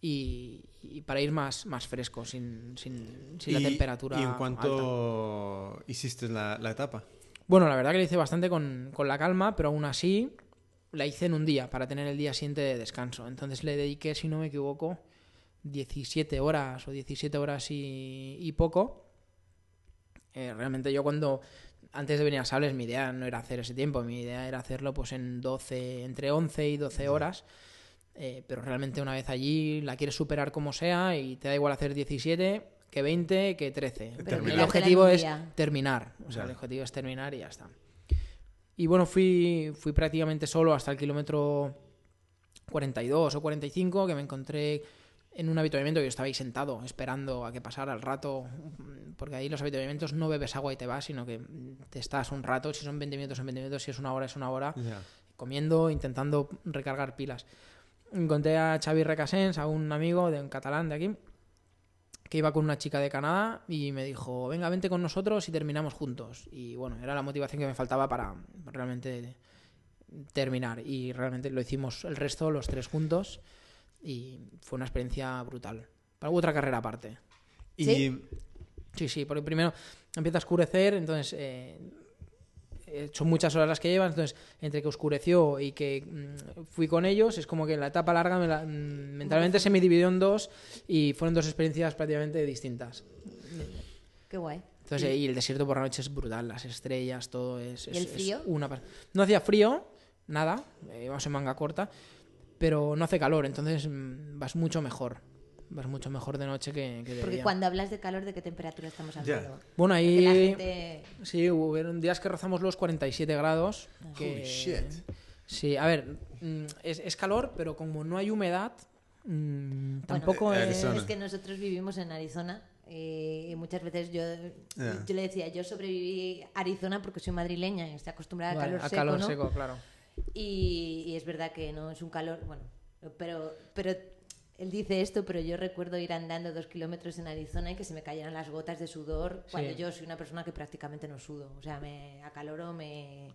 y, y para ir más, más fresco, sin, sin, sin la temperatura. ¿Y en alta. cuánto hiciste la, la etapa? Bueno, la verdad que la hice bastante con, con la calma, pero aún así la hice en un día para tener el día siguiente de descanso. Entonces le dediqué, si no me equivoco, 17 horas o 17 horas y, y poco. Eh, realmente yo cuando, antes de venir a Sables, mi idea no era hacer ese tiempo, mi idea era hacerlo pues en 12, entre 11 y 12 horas. Eh, pero realmente una vez allí la quieres superar como sea y te da igual hacer 17 que 20 que 13. Pero. El objetivo es terminar. O sea, el objetivo es terminar y ya está. Y bueno, fui, fui prácticamente solo hasta el kilómetro 42 o 45, que me encontré en un avituallamiento que yo estaba ahí sentado, esperando a que pasara el rato, porque ahí los avituallamientos no bebes agua y te vas, sino que te estás un rato, si son 20 minutos son 20 minutos, si es una hora es una hora, Ya. comiendo, intentando recargar pilas. Encontré a Xavi Recasens, a un amigo de un catalán de aquí, que iba con una chica de Canadá y me dijo, venga, vente con nosotros y terminamos juntos. Y bueno, era la motivación que me faltaba para realmente terminar. Y realmente lo hicimos el resto, los tres juntos, y fue una experiencia brutal. Para otra carrera aparte. Y ¿Sí? Sí, sí, porque primero empieza a oscurecer, entonces eh, son muchas horas las que llevan, entonces entre que oscureció y que mm, fui con ellos, es como que la etapa larga me la- mm, mentalmente se me dividió en dos y fueron dos experiencias prácticamente distintas. Qué guay. Entonces, eh, y el desierto por la noche es brutal, las estrellas, todo es... ¿Y el es frío? una No hacía frío, nada, eh, íbamos en manga corta, pero no hace calor, entonces mm, vas mucho mejor. Vas mucho mejor de noche que, que de Porque día. cuando hablas de calor, ¿de qué temperatura estamos hablando? Bueno, la ahí gente- sí, hubo días que rozamos los 47 grados. Ah. Que... Holy shit. Sí, a ver, mm, es, es calor, pero como no hay humedad, mm, tampoco Eh, es... Es que nosotros vivimos en Arizona eh, y muchas veces yo, yo le decía, yo sobreviví a Arizona porque soy madrileña y estoy acostumbrada Vale, al calor a seco, calor ¿no? seco, claro. Y, y es verdad que no es un calor, bueno, pero, pero él dice esto, pero yo recuerdo ir andando dos kilómetros en Arizona y que se me cayeran las gotas de sudor cuando Sí. yo soy una persona que prácticamente no sudo. O sea, me acaloro, me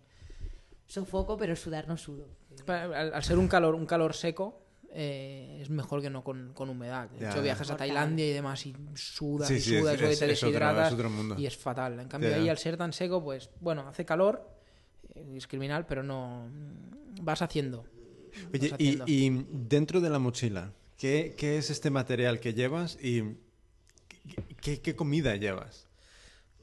sofoco, pero sudar no sudo. Al, al ser un calor, un calor seco, eh, es mejor que no con, con humedad. De hecho, ya. viajas a. Tailandia y demás y sudas Sí, y sí, sudas es- y te es- es otro- deshidratas es otro mundo. y es fatal. En cambio, Ya, ahí al ser tan seco, pues bueno, hace calor, eh, es criminal, pero no vas haciendo. Oye, vas y, haciendo. y dentro de la mochila, ¿qué, es este material que llevas y qué, comida llevas?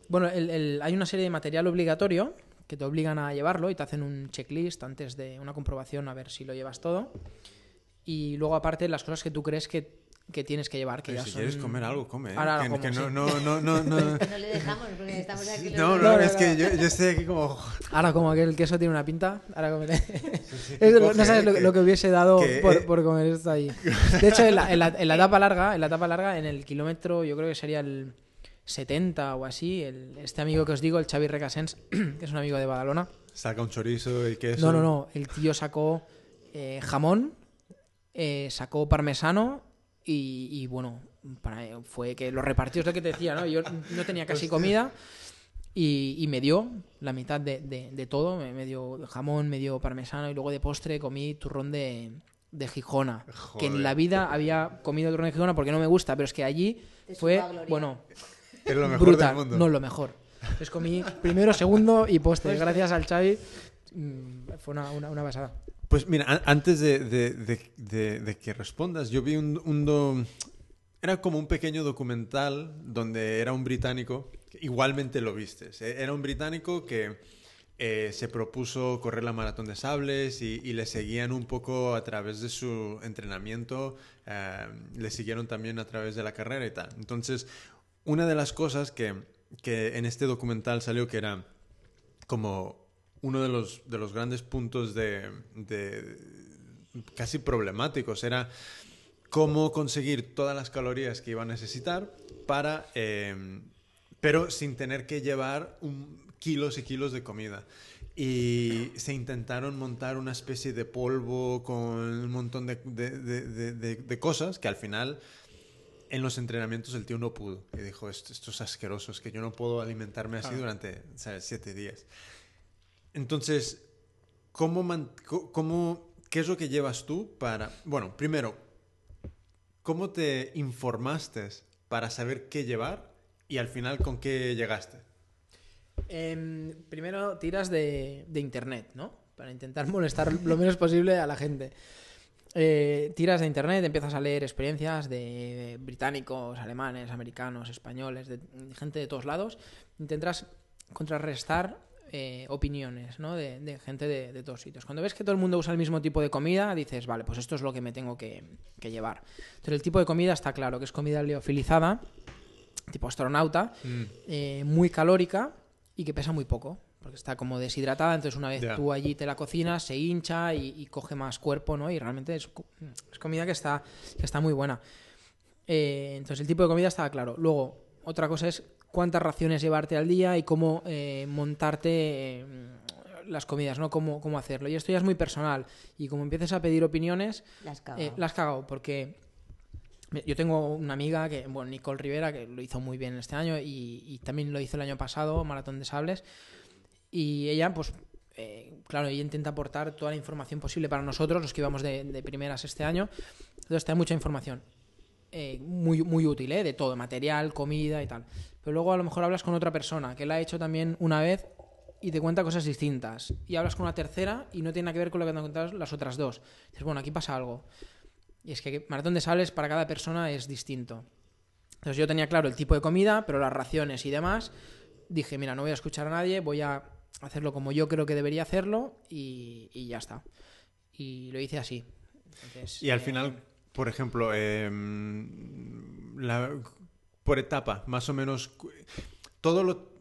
Bueno, el- hay una serie de material obligatorio que te obligan a llevarlo y te hacen un checklist antes de una comprobación a ver si lo llevas todo. Y luego, aparte, las cosas que tú crees que, que tienes que llevar. Que ya si son- quieres comer algo, come. ¿eh? Ahora que, como, que no, sí. no, no, no, no, no le dejamos porque estamos aquí. no, no, es que yo, yo estoy aquí como... Ahora, como que el queso tiene una pinta, ahora comeré. sí, que no sabes lo, que- lo que hubiese dado que, por, eh, por comer esto ahí. De hecho, en la, en la- en la etapa larga, en la etapa larga, en el kilómetro, yo creo que sería el 70 o así, el- este amigo que os digo, el Xavi Recasens, que es un amigo de Badalona. Saca un chorizo y queso. No, no, no. El tío sacó eh, jamón, eh, sacó parmesano y, y, bueno, para- fue que lo repartió, es lo que te decía, ¿no? Yo no tenía casi comida y, y me dio la mitad de, de- de todo. Me, me dio jamón, me dio parmesano y luego de postre comí turrón de, de Gijona. Que en la vida había comido turrón de Gijona porque no me gusta, pero es que allí fue, bueno, Es lo mejor brutal, del mundo. no lo mejor. Entonces comí primero, segundo y postre. Gracias al Xavi. mm, Fue una, una, una pasada. Pues mira, an- antes de, que respondas, yo vi un, Era como un pequeño documental donde era un británico, igualmente lo vistes, ¿eh? era un británico que eh, se propuso correr la maratón de sables y, y le seguían un poco a través de su entrenamiento, eh, le siguieron también a través de la carrera y tal. Entonces, una de las cosas que, que en este documental salió que era como uno de los, de los grandes puntos de, de- casi problemáticos era cómo conseguir todas las calorías que iba a necesitar para eh, pero sin tener que llevar un- kilos y kilos de comida. Y se intentaron montar una especie de polvo con un montón de, de- de- cosas que al final en los entrenamientos el tío no pudo. Y dijo esto, esto es asqueroso es que yo no puedo alimentarme así durante ¿sabes? siete días entonces ¿cómo, cómo- qué es lo que llevas tú para bueno primero cómo te informaste para saber qué llevar y al final con qué llegaste Em, primero tiras de, internet, ¿no? Para intentar molestar lo menos posible a la gente. Eh, tiras de internet, empiezas a leer experiencias de británicos, alemanes, americanos, españoles, gente de todos lados. Intentas contrarrestar eh, opiniones, ¿no? De, de gente de, de todos sitios. Cuando ves que todo el mundo usa el mismo tipo de comida, dices, vale, pues esto es lo que me tengo que, que llevar. Entonces el tipo de comida está claro, que es comida liofilizada, tipo astronauta, eh, muy calórica y que pesa muy poco, porque está como deshidratada, entonces una vez tú allí te la cocinas, se hincha y, y coge más cuerpo, ¿no? Y realmente es comida que está, que está muy buena. Eh, entonces el tipo de comida estaba claro. Luego, otra cosa es cuántas raciones llevarte al día y cómo eh, montarte eh, las comidas, ¿no? Cómo, cómo hacerlo. Y esto ya es muy personal. Y como empieces a pedir opiniones, La has cagado. eh, porque yo tengo una amiga que, bueno, Nicole Rivera, que lo hizo muy bien este año y, y también lo hizo el año pasado, Maratón de Sables. Y ella, pues, eh, claro, ella intenta aportar toda la información posible para nosotros, los que íbamos de, de primeras este año. Entonces, da mucha información. eh, muy, muy útil, ¿eh? de todo, material, comida y tal. Pero luego a lo mejor hablas con otra persona que la ha hecho también una vez y te cuenta cosas distintas. Y hablas con una tercera y no tiene nada que ver con lo que te han contado las otras dos. Dices, bueno, aquí pasa algo. Y es que maratón de sables para cada persona es distinto. Entonces yo tenía claro el tipo de comida, pero las raciones y demás. Dije, mira, no voy a escuchar a nadie, voy a hacerlo como yo creo que debería hacerlo y, y ya está. Y lo hice así. Entonces, y al eh, final por ejemplo, em, la- por etapa, más o menos, todo lo...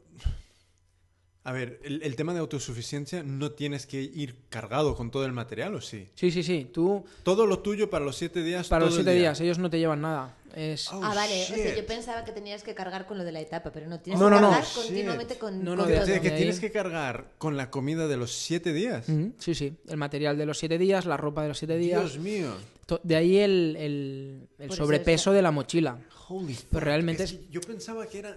A ver, el, el tema de autosuficiencia no tienes que ir cargado con todo el material, ¿o sí? Sí, sí, sí. Tú, Todo lo tuyo para los siete días. para los todo siete día. días, ellos no te llevan nada. Es... Oh, ah, vale. O sea, yo pensaba que tenías que cargar con lo de la etapa, pero no tienes No, que no, no. cargar Shit. continuamente con, No, no, con de- todo. O sea, que tienes que cargar con la comida de los siete días. Sí, sí. El material de los siete días, la ropa de los siete días. Dios mío. De ahí el, el- eso sobrepeso de la mochila. Holy fuck. Pero realmente Es es- que yo pensaba que era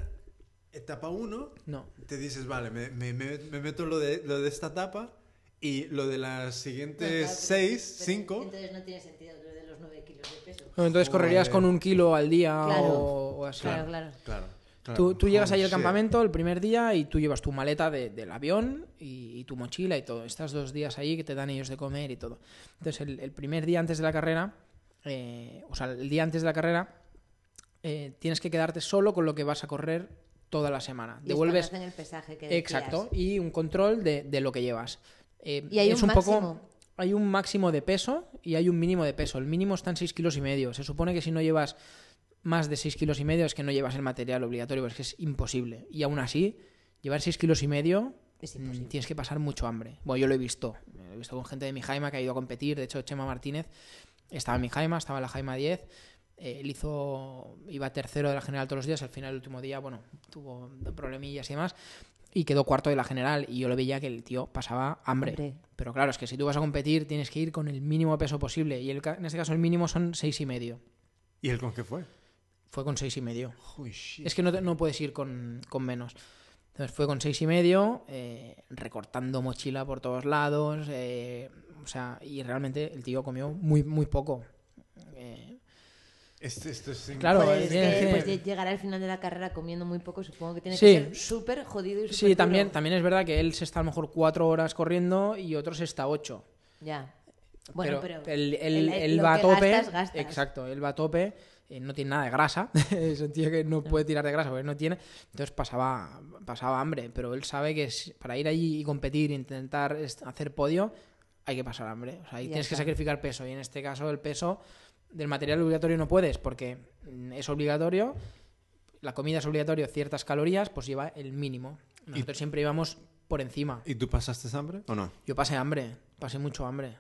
etapa 1. No. Te dices, vale, me, me- me- me meto lo de, lo de esta etapa y lo de las No, siguientes claro, pero- 6, pero 5. Entonces no tiene sentido lo de los 9 kilos de peso. No, Entonces correrías Joder. con un kilo al día Claro. o, o así. Claro, claro. Claro. claro. Tú, tú llegas ahí Holy al campamento el primer día y tú llevas tu maleta de- del avión y, y tu mochila y todo. Estás dos días ahí que te dan ellos de comer y todo. Entonces el, el primer día antes de la carrera, eh, o sea, el día antes de la carrera, eh, tienes que quedarte solo con lo que vas a correr toda la semana. Y Devuelves... es cuando hacen el pesaje que decías. Exacto, y un control de, de lo que llevas. Eh, Y hay es un poco. Hay un máximo de peso y hay un mínimo de peso. El mínimo está en 6 kilos y medio. Se supone que si no llevas más de 6 kilos y medio es que no llevas el material obligatorio, es que es imposible. Y aún así, llevar 6 kilos y medio Es mm, tienes que pasar mucho hambre. Bueno, yo lo he visto. Lo he visto con gente de mi Jaima que ha ido a competir. De hecho, Chema Martínez estaba en mi Jaima, estaba en la Jaima 10. Eh, él hizo, iba tercero de la general todos los días. Al final, el último día, bueno, tuvo problemillas y demás. Y quedó cuarto de la general. Y yo lo veía que el tío pasaba hambre. Hombre. Pero claro, es que si tú vas a competir, tienes que ir con el mínimo peso posible. Y el en este caso, el mínimo son seis y medio. ¿Y él con qué fue? Fue con seis y medio. Es que no, te- no puedes ir con, con menos. Entonces fue con seis y medio, eh, recortando mochila por todos lados. eh, o sea, y realmente el tío comió muy, muy poco. Eh, Esto, esto es Claro, Pues es que, llegar al final de la carrera comiendo muy poco, supongo que tiene Sí. que ser súper jodido y súper sí, también, duro. también es verdad que él se está a lo mejor cuatro horas corriendo y otros está ocho. Ya. Bueno, pero, él, él- el- él lo va a tope. gastas, gastas. Exacto, él va a tope. eh, no tiene nada de grasa. es un tío que no puede tirar de grasa porque no tiene. Entonces pasaba, pasaba hambre. Pero él sabe que para ir allí y competir e intentar hacer podio, hay que pasar hambre. O sea, ahí tienes que sacrificar peso. Y en este caso, el peso del material obligatorio no puedes porque es obligatorio. La comida es obligatorio, ciertas calorías, pues lleva el mínimo. Nosotros siempre íbamos por encima. ¿Y tú pasaste hambre o no? Yo pasé hambre, pasé mucho hambre.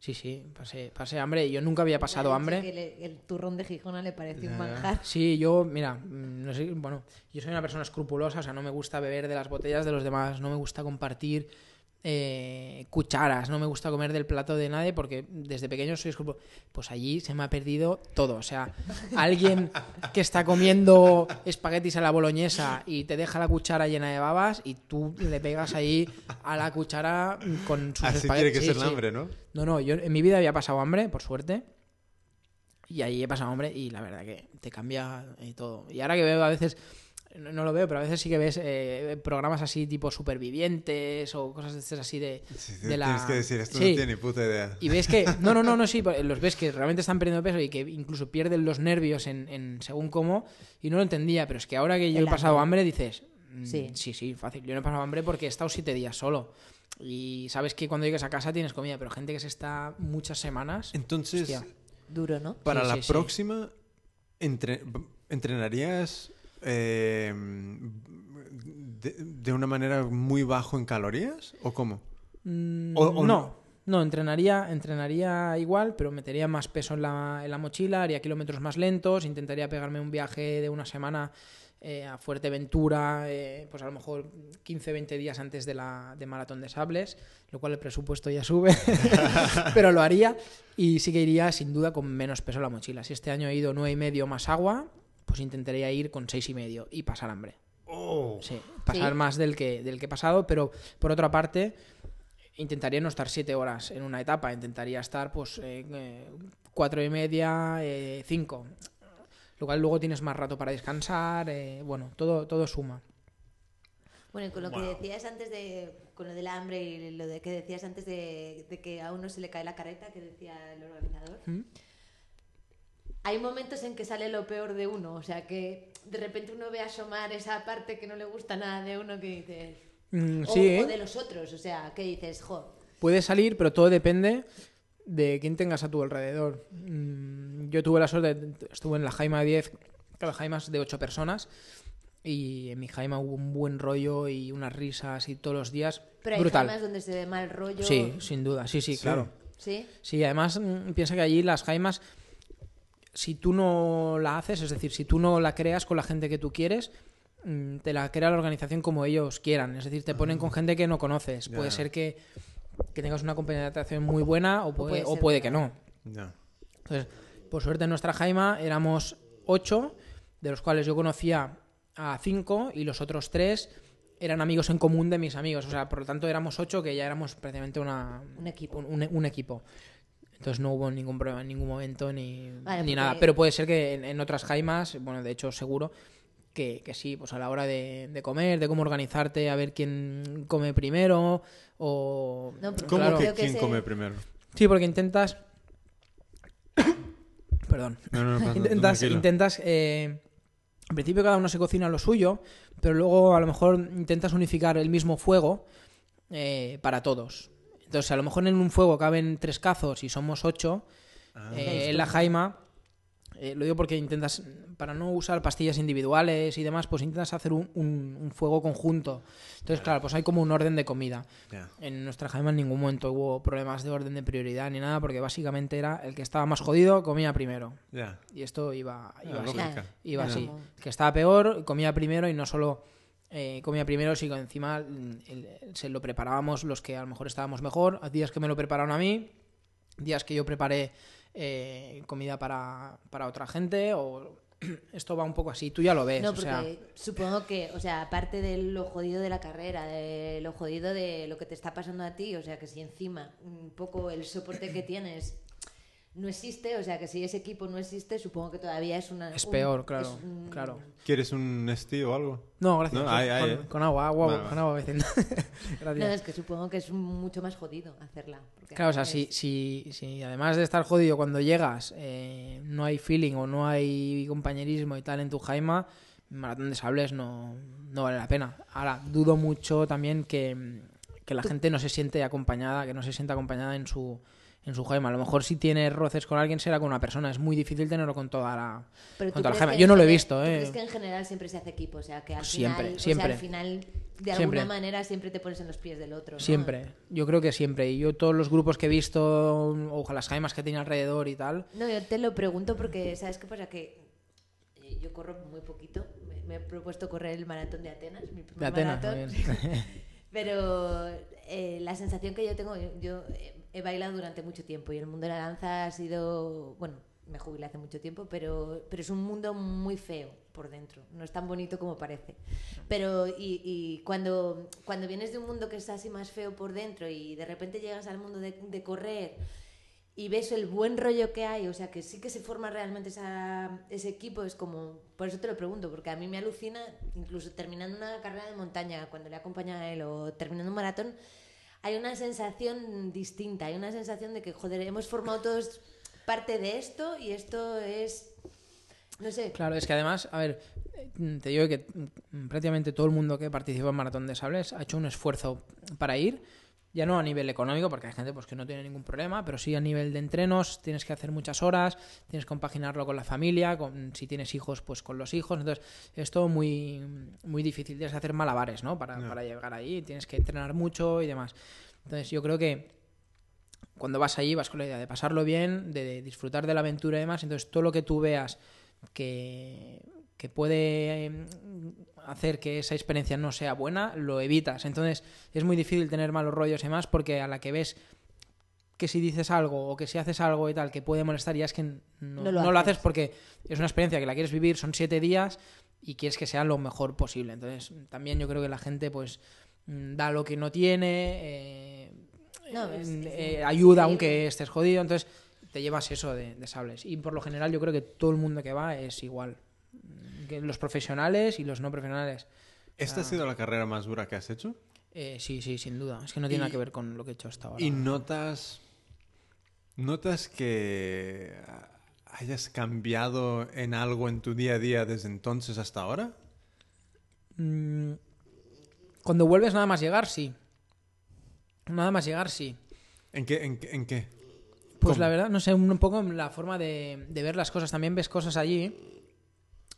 Sí, sí, pasé, pasé hambre. Yo nunca había pasado hambre. que le- el turrón de Gijona le pareció un manjar. Sí, yo, mira, mm, no sé, bueno, yo soy una persona escrupulosa, o sea, no me gusta beber de las botellas de los demás, no me gusta compartir eh, cucharas, no me gusta comer del plato de nadie porque desde pequeño soy escrupuloso. Pues allí se me ha perdido todo, o sea, alguien que está comiendo espaguetis a la boloñesa y te deja la cuchara llena de babas y tú le pegas ahí a la cuchara con sus Así espaguetis. tiene que ser sí. el hambre, ¿no? No, no, yo en mi vida había pasado hambre, por suerte. Y ahí he pasado hambre y la verdad que te cambia eh, todo. Y ahora que veo a veces, no, lo veo, pero a veces sí que ves eh, programas así tipo supervivientes o cosas de estas así de, Sí, de la... Tienes que decir, esto Sí. no tiene ni puta idea. Y ves que, no, no, no, no, sí, pero los ves que realmente están perdiendo peso y que incluso pierden los nervios en, en según cómo, y no lo entendía, pero es que ahora que yo El he pasado hambre. hambre dices, mm, Sí. sí, sí, fácil, yo no he pasado hambre porque he estado siete días solo. Y sabes que cuando llegues a casa tienes comida, pero gente que se está muchas semanas, Entonces, Hostia. Duro, ¿no? para Sí, la sí, sí. próxima, entre- ¿entrenarías eh, de, de una manera muy bajo en calorías? ¿O cómo? Mm, O- o no, no. entrenaría, entrenaría igual, pero metería más peso en la, en la mochila, haría kilómetros más lentos, intentaría pegarme un viaje de una semana eh, a Fuerteventura, eh, pues a lo mejor 15, 20 días antes de la de Maratón de Sables, lo cual el presupuesto ya sube, pero lo haría y sí que iría sin duda con menos peso en la mochila. Si este año he ido nueve y medio más agua, pues intentaría ir con seis y medio y pasar hambre. Oh. Sí, pasar Sí. más del que, del que he pasado, pero por otra parte, intentaría no estar siete horas en una etapa, intentaría estar pues eh, cuatro y media, eh, cinco. Lo cual luego tienes más rato para descansar, eh, bueno, todo, todo suma. Bueno, y con lo que decías antes de, con lo del hambre y lo de que decías antes de, de que a uno se le cae la careta, que decía el organizador, ¿Mm? Hay momentos en que sale lo peor de uno, o sea que de repente uno ve asomar esa parte que no le gusta nada de uno que dices... Mm, o, sí, o de los otros, o sea, que dices, jo, puede salir, pero todo depende de quién tengas a tu alrededor. Mm, Yo tuve la suerte, estuve en la Jaima 10, cada Jaima es de 8 personas. Y en mi Jaima hubo un buen rollo y unas risas y todos los días. Pero hay Brutal. jaimas donde se ve mal rollo. Sí, sin duda, sí, sí, Sí. claro. ¿Sí? Sí, además mm, piensa que allí las jaimas, si tú no la haces, es decir, si tú no la creas con la gente que tú quieres, mm, te la crea la organización como ellos quieran. Es decir, te ponen con gente que no conoces. Puede ser que, que tengas una penetración muy buena o puede, puede o puede que no. Entonces, por suerte en nuestra Jaima éramos ocho, de los cuales yo conocía a cinco y los otros tres eran amigos en común de mis amigos. O sea, por lo tanto éramos ocho que ya éramos prácticamente una, Un equipo. Un, un- un equipo. Entonces no hubo ningún problema en ningún momento ni, Vale, ni porque- nada. Pero puede ser que en, en otras Jaimas, bueno, de hecho seguro, que, que sí, pues a la hora de, de comer, de cómo organizarte, a ver quién come primero o... No, pero ¿Cómo Claro. que quién come primero? Sí, porque intentas... Perdón. No, no, no pasa nada, Intentas, intentas eh, en principio cada uno se cocina lo suyo, pero luego a lo mejor intentas unificar el mismo fuego eh, para todos. Entonces, a lo mejor en un fuego caben tres cazos y somos ocho. Ah. eh, en la jaima, eh, lo digo porque intentas, para no usar pastillas individuales y demás, pues intentas hacer un, un- un fuego conjunto. Entonces, claro, pues hay como un orden de comida. En nuestra Jaima en ningún momento hubo problemas de orden de prioridad ni nada, porque básicamente era el que estaba más jodido comía primero. Y esto iba, iba Ah, así. Iba así. El que estaba peor comía primero y no solo eh, comía primero, que encima mm, el- se lo preparábamos los que a lo mejor estábamos mejor. Días que me lo prepararon a mí, días que yo preparé eh, comida para, para otra gente o esto va un poco así. Tú ya lo ves. No, o porque sea, supongo que, o sea, aparte de lo jodido de la carrera, de lo jodido de lo que te está pasando a ti, o sea, que si encima un poco el soporte que tienes no existe, o sea, que si ese equipo no existe, supongo que todavía es una... es un- peor, claro. es un- claro. ¿Quieres un Nestí o algo? No, gracias. No, hay- hay, con, eh. con agua, agua, Vale, con vale. agua vecina. No, gracias. es que supongo que es mucho más jodido hacerla. Claro, o sea, es- si, si, si además de estar jodido cuando llegas, eh, no hay feeling o no hay compañerismo y tal en tu Jaima, Maratón de Sables no, no vale la pena. Ahora, dudo mucho también que, que la gente no se siente acompañada, que no se sienta acompañada en su, en su Jaima. A lo mejor si tienes roces con alguien será con una persona. Es muy difícil tenerlo con toda la, Pero con toda la que Yo no lo he visto, ¿tú ¿eh? crees que en general siempre se hace equipo? O sea, que al Siempre, final, o sea, siempre. al final, de Siempre. alguna manera, siempre te pones en los pies del otro. ¿no? Siempre, yo creo que siempre. Y yo todos los grupos que he visto, o las Jaimas que tenía alrededor y tal, No, yo te lo pregunto porque, ¿sabes qué pasa? Que eh, yo corro muy poquito. Me, me he propuesto correr el maratón de Atenas, mi primer de Atenas, maratón. Pero eh, la sensación que yo tengo, yo, yo, eh, he bailado durante mucho tiempo y el mundo de la danza ha sido, bueno, me jubilé hace mucho tiempo, pero, pero es un mundo muy feo por dentro, no es tan bonito como parece. Pero y, y cuando, cuando vienes de un mundo que es así más feo por dentro y de repente llegas al mundo de, de correr y ves el buen rollo que hay, o sea, que sí que se forma realmente esa, ese equipo, es como, por eso te lo pregunto, porque a mí me alucina, incluso terminando una carrera de montaña, cuando le acompaña a él, o terminando un maratón, hay una sensación distinta, hay una sensación de que, joder, hemos formado todos parte de esto y esto es, no sé, Claro, es que además, a ver, te digo que prácticamente todo el mundo que participa en Maratón de Sables ha hecho un esfuerzo para ir, ya no a nivel económico, porque hay gente pues, que no tiene ningún problema, pero sí a nivel de entrenos, tienes que hacer muchas horas, tienes que compaginarlo con la familia, con, si tienes hijos, pues con los hijos, entonces es todo muy, muy difícil, tienes que hacer malabares, ¿no? Para, para llegar ahí, tienes que entrenar mucho y demás. Entonces yo creo que cuando vas allí vas con la idea de pasarlo bien, de disfrutar de la aventura y demás, entonces todo lo que tú veas que, que puede eh, hacer que esa experiencia no sea buena, lo evitas. Entonces es muy difícil tener malos rollos y más porque a la que ves que si dices algo o que si haces algo y tal que puede molestar ya es que no, No no lo lo, haces. porque es una experiencia que la quieres vivir, son siete días y quieres que sea lo mejor posible. Entonces también yo creo que la gente pues mm, da lo que no tiene, eh, No, es- eh, es eh, ayuda aunque estés jodido, entonces te llevas eso de, de sables. Y por lo general yo creo que todo el mundo que va es igual. Los profesionales y los no profesionales. ¿Esta ha sido la carrera más dura que has hecho? Eh, sí, sí, sin duda. Es que no tiene nada que ver con lo que he hecho hasta ahora. ¿Y notas, notas que hayas cambiado en algo en tu día a día desde entonces hasta ahora? Mm, Cuando vuelves nada más llegar, sí. Nada más llegar, sí. ¿En qué? ¿En, qué- en qué? Pues ¿Cómo? la verdad, no sé, un poco la forma de, de ver las cosas. También ves cosas allí.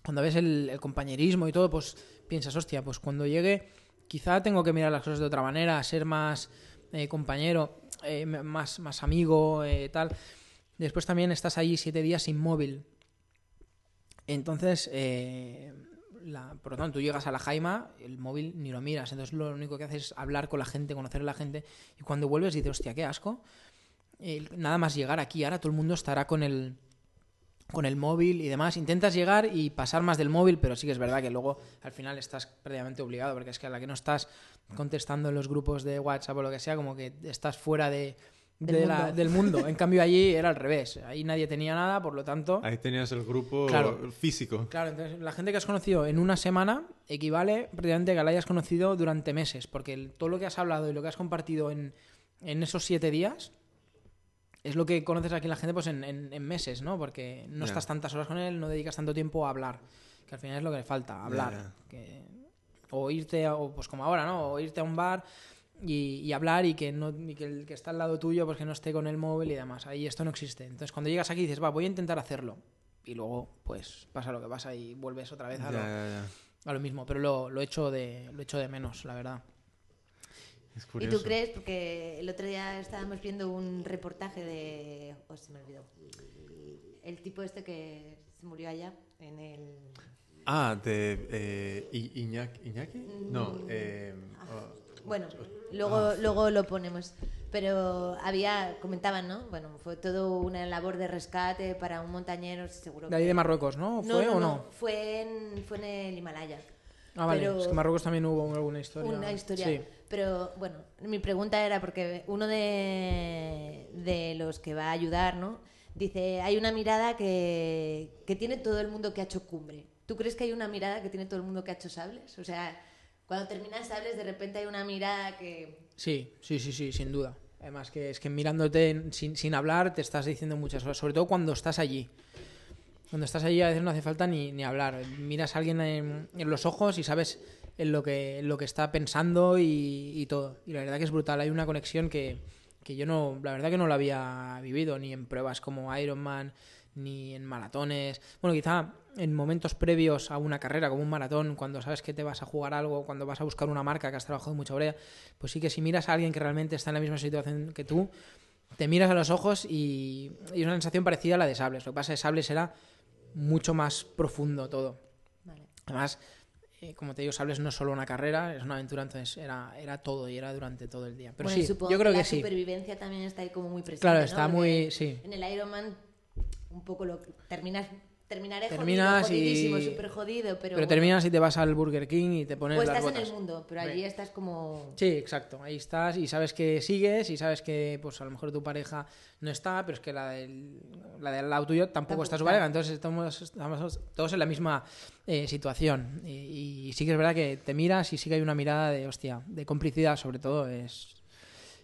Cuando ves el, compañerismo y todo, pues piensas, hostia, pues cuando llegue, quizá tengo que mirar las cosas de otra manera, ser más eh, compañero, eh, más, más amigo, eh, tal. Después también estás ahí siete días sin móvil. Entonces, la- por lo tanto, tú llegas a la Jaima, el móvil ni lo miras. Entonces, lo único que haces es hablar con la gente, conocer a la gente. Y cuando vuelves, dices, hostia, qué asco. Nada más llegar aquí, ahora todo el mundo estará con el, con el móvil y demás. Intentas llegar y pasar más del móvil, pero sí que es verdad que luego al final estás prácticamente obligado, porque es que a la que no estás contestando en los grupos de WhatsApp o lo que sea, como que estás fuera de, Del de la- mundo. del mundo. En cambio, allí era al revés. Ahí nadie tenía nada, por lo tanto. Ahí tenías el grupo Claro. físico. Claro, entonces la gente que has conocido en una semana equivale prácticamente a que la hayas conocido durante meses, porque el- todo lo que has hablado y lo que has compartido en, en esos siete días es lo que conoces aquí la gente pues en, en- en meses, ¿no? Porque no estás tantas horas con él, no dedicas tanto tiempo a hablar, que al final es lo que le falta, hablar. Que- o irte, a, o pues como ahora, ¿no? O irte a un bar y, y hablar y que, no, y que el que está al lado tuyo pues que no esté con el móvil y demás. Ahí esto no existe. Entonces cuando llegas aquí dices, va, voy a intentar hacerlo. Y luego, pues, pasa lo que pasa y vuelves otra vez a, lo, a lo mismo. Pero lo, lo, echo de, lo echo de menos, la verdad. Es ¿Y tú crees? Porque el otro día estábamos viendo un reportaje de... Oh, se me olvidó. El tipo este que se murió allá en el... Ah, de eh, Iñaki. ¿Iñaki? No, eh, oh, Bueno, luego, luego lo ponemos. Pero había, comentaban, ¿no? Bueno, fue todo una labor de rescate para un montañero, seguro De ahí que- de Marruecos, ¿no? ¿Fue o no? Fue en, fue en el Himalaya. Ah, vale. Pero- Es que en Marruecos también hubo alguna historia. Una historia. Sí. Pero bueno, mi pregunta era porque uno de, de los que va a ayudar, ¿no? Dice, hay una mirada que, que tiene todo el mundo que ha hecho cumbre. ¿Tú crees que hay una mirada que tiene todo el mundo que ha hecho sables? O sea, cuando terminas sables, de repente hay una mirada que... Sí, sí, sí, sí, sin duda. Además que es que mirándote sin, sin hablar te estás diciendo muchas cosas, sobre todo cuando estás allí. Cuando estás allí a veces no hace falta ni, ni hablar. Miras a alguien en, los ojos y sabes en lo que, lo que está pensando y, y todo. Y la verdad que es brutal. Hay una conexión que, que yo no, la verdad que no la había vivido ni en pruebas como Ironman ni en maratones. Bueno, quizá en momentos previos a una carrera, como un maratón, cuando sabes que te vas a jugar algo, cuando vas a buscar una marca que has trabajado mucha hora, pues sí que si miras a alguien que realmente está en la misma situación que tú, te miras a los ojos y, y es una sensación parecida a la de Sables. Lo que pasa es que Sables era mucho más profundo todo. Vale. Además, eh, como te digo, Sables no es solo una carrera, es una aventura, entonces era, era todo y era durante todo el día. Pero Bueno, sí, supongo yo creo la que sí. supervivencia también está ahí como muy presente, Claro, está muy- sí. En el Ironman un poco lo terminas terminaré Terminas jodido, y- súper jodido, pero, Pero bueno, terminas y te vas al Burger King y te pones las estás botas. en el mundo, pero allí estás como Sí, exacto. Ahí estás y sabes que sigues y sabes que pues a lo mejor tu pareja no está, pero es que la del, la del lado tuyo tampoco, Tampoco está su pareja. Entonces estamos, estamos todos en la misma eh, situación. Y, y sí que es verdad que te miras y sí que hay una mirada de, hostia, de complicidad sobre todo. es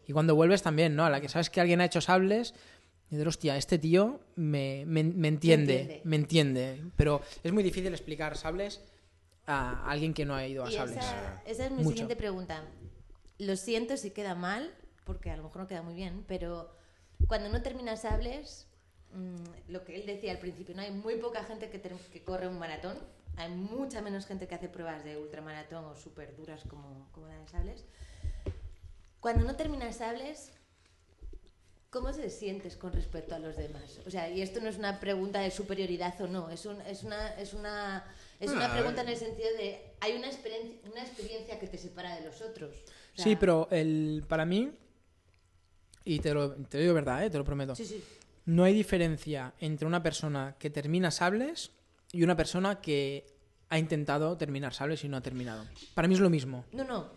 Y cuando vuelves también, ¿no? A la que sabes que alguien ha hecho sables dices, hostia, este tío me, me- me entiende, entiende. me entiende. Pero es muy difícil explicar sables a alguien que no ha ido a Y sables. esa, esa es mi Mucho. siguiente pregunta. Lo siento si queda mal, porque a lo mejor no queda muy bien, pero cuando no terminas sables, mm, lo que él decía al principio, no hay muy poca gente que, corre un maratón, hay mucha menos gente que hace pruebas de ultramaratón o súper duras como, como la de sables. Cuando no terminas sables, ¿cómo te sientes con respecto a los demás? O sea, y esto no es una pregunta de superioridad o no, es, un- es una, es una, es una Ah, pregunta en el sentido de, hay una experiencia, una experiencia que te separa de los otros. O sea, Sí, pero el, para mí, y te lo, te lo digo verdad, ¿eh? te lo prometo, Sí, sí. no hay diferencia entre una persona que termina sables y una persona que ha intentado terminar sables y no ha terminado. Para mí es lo mismo. No, no.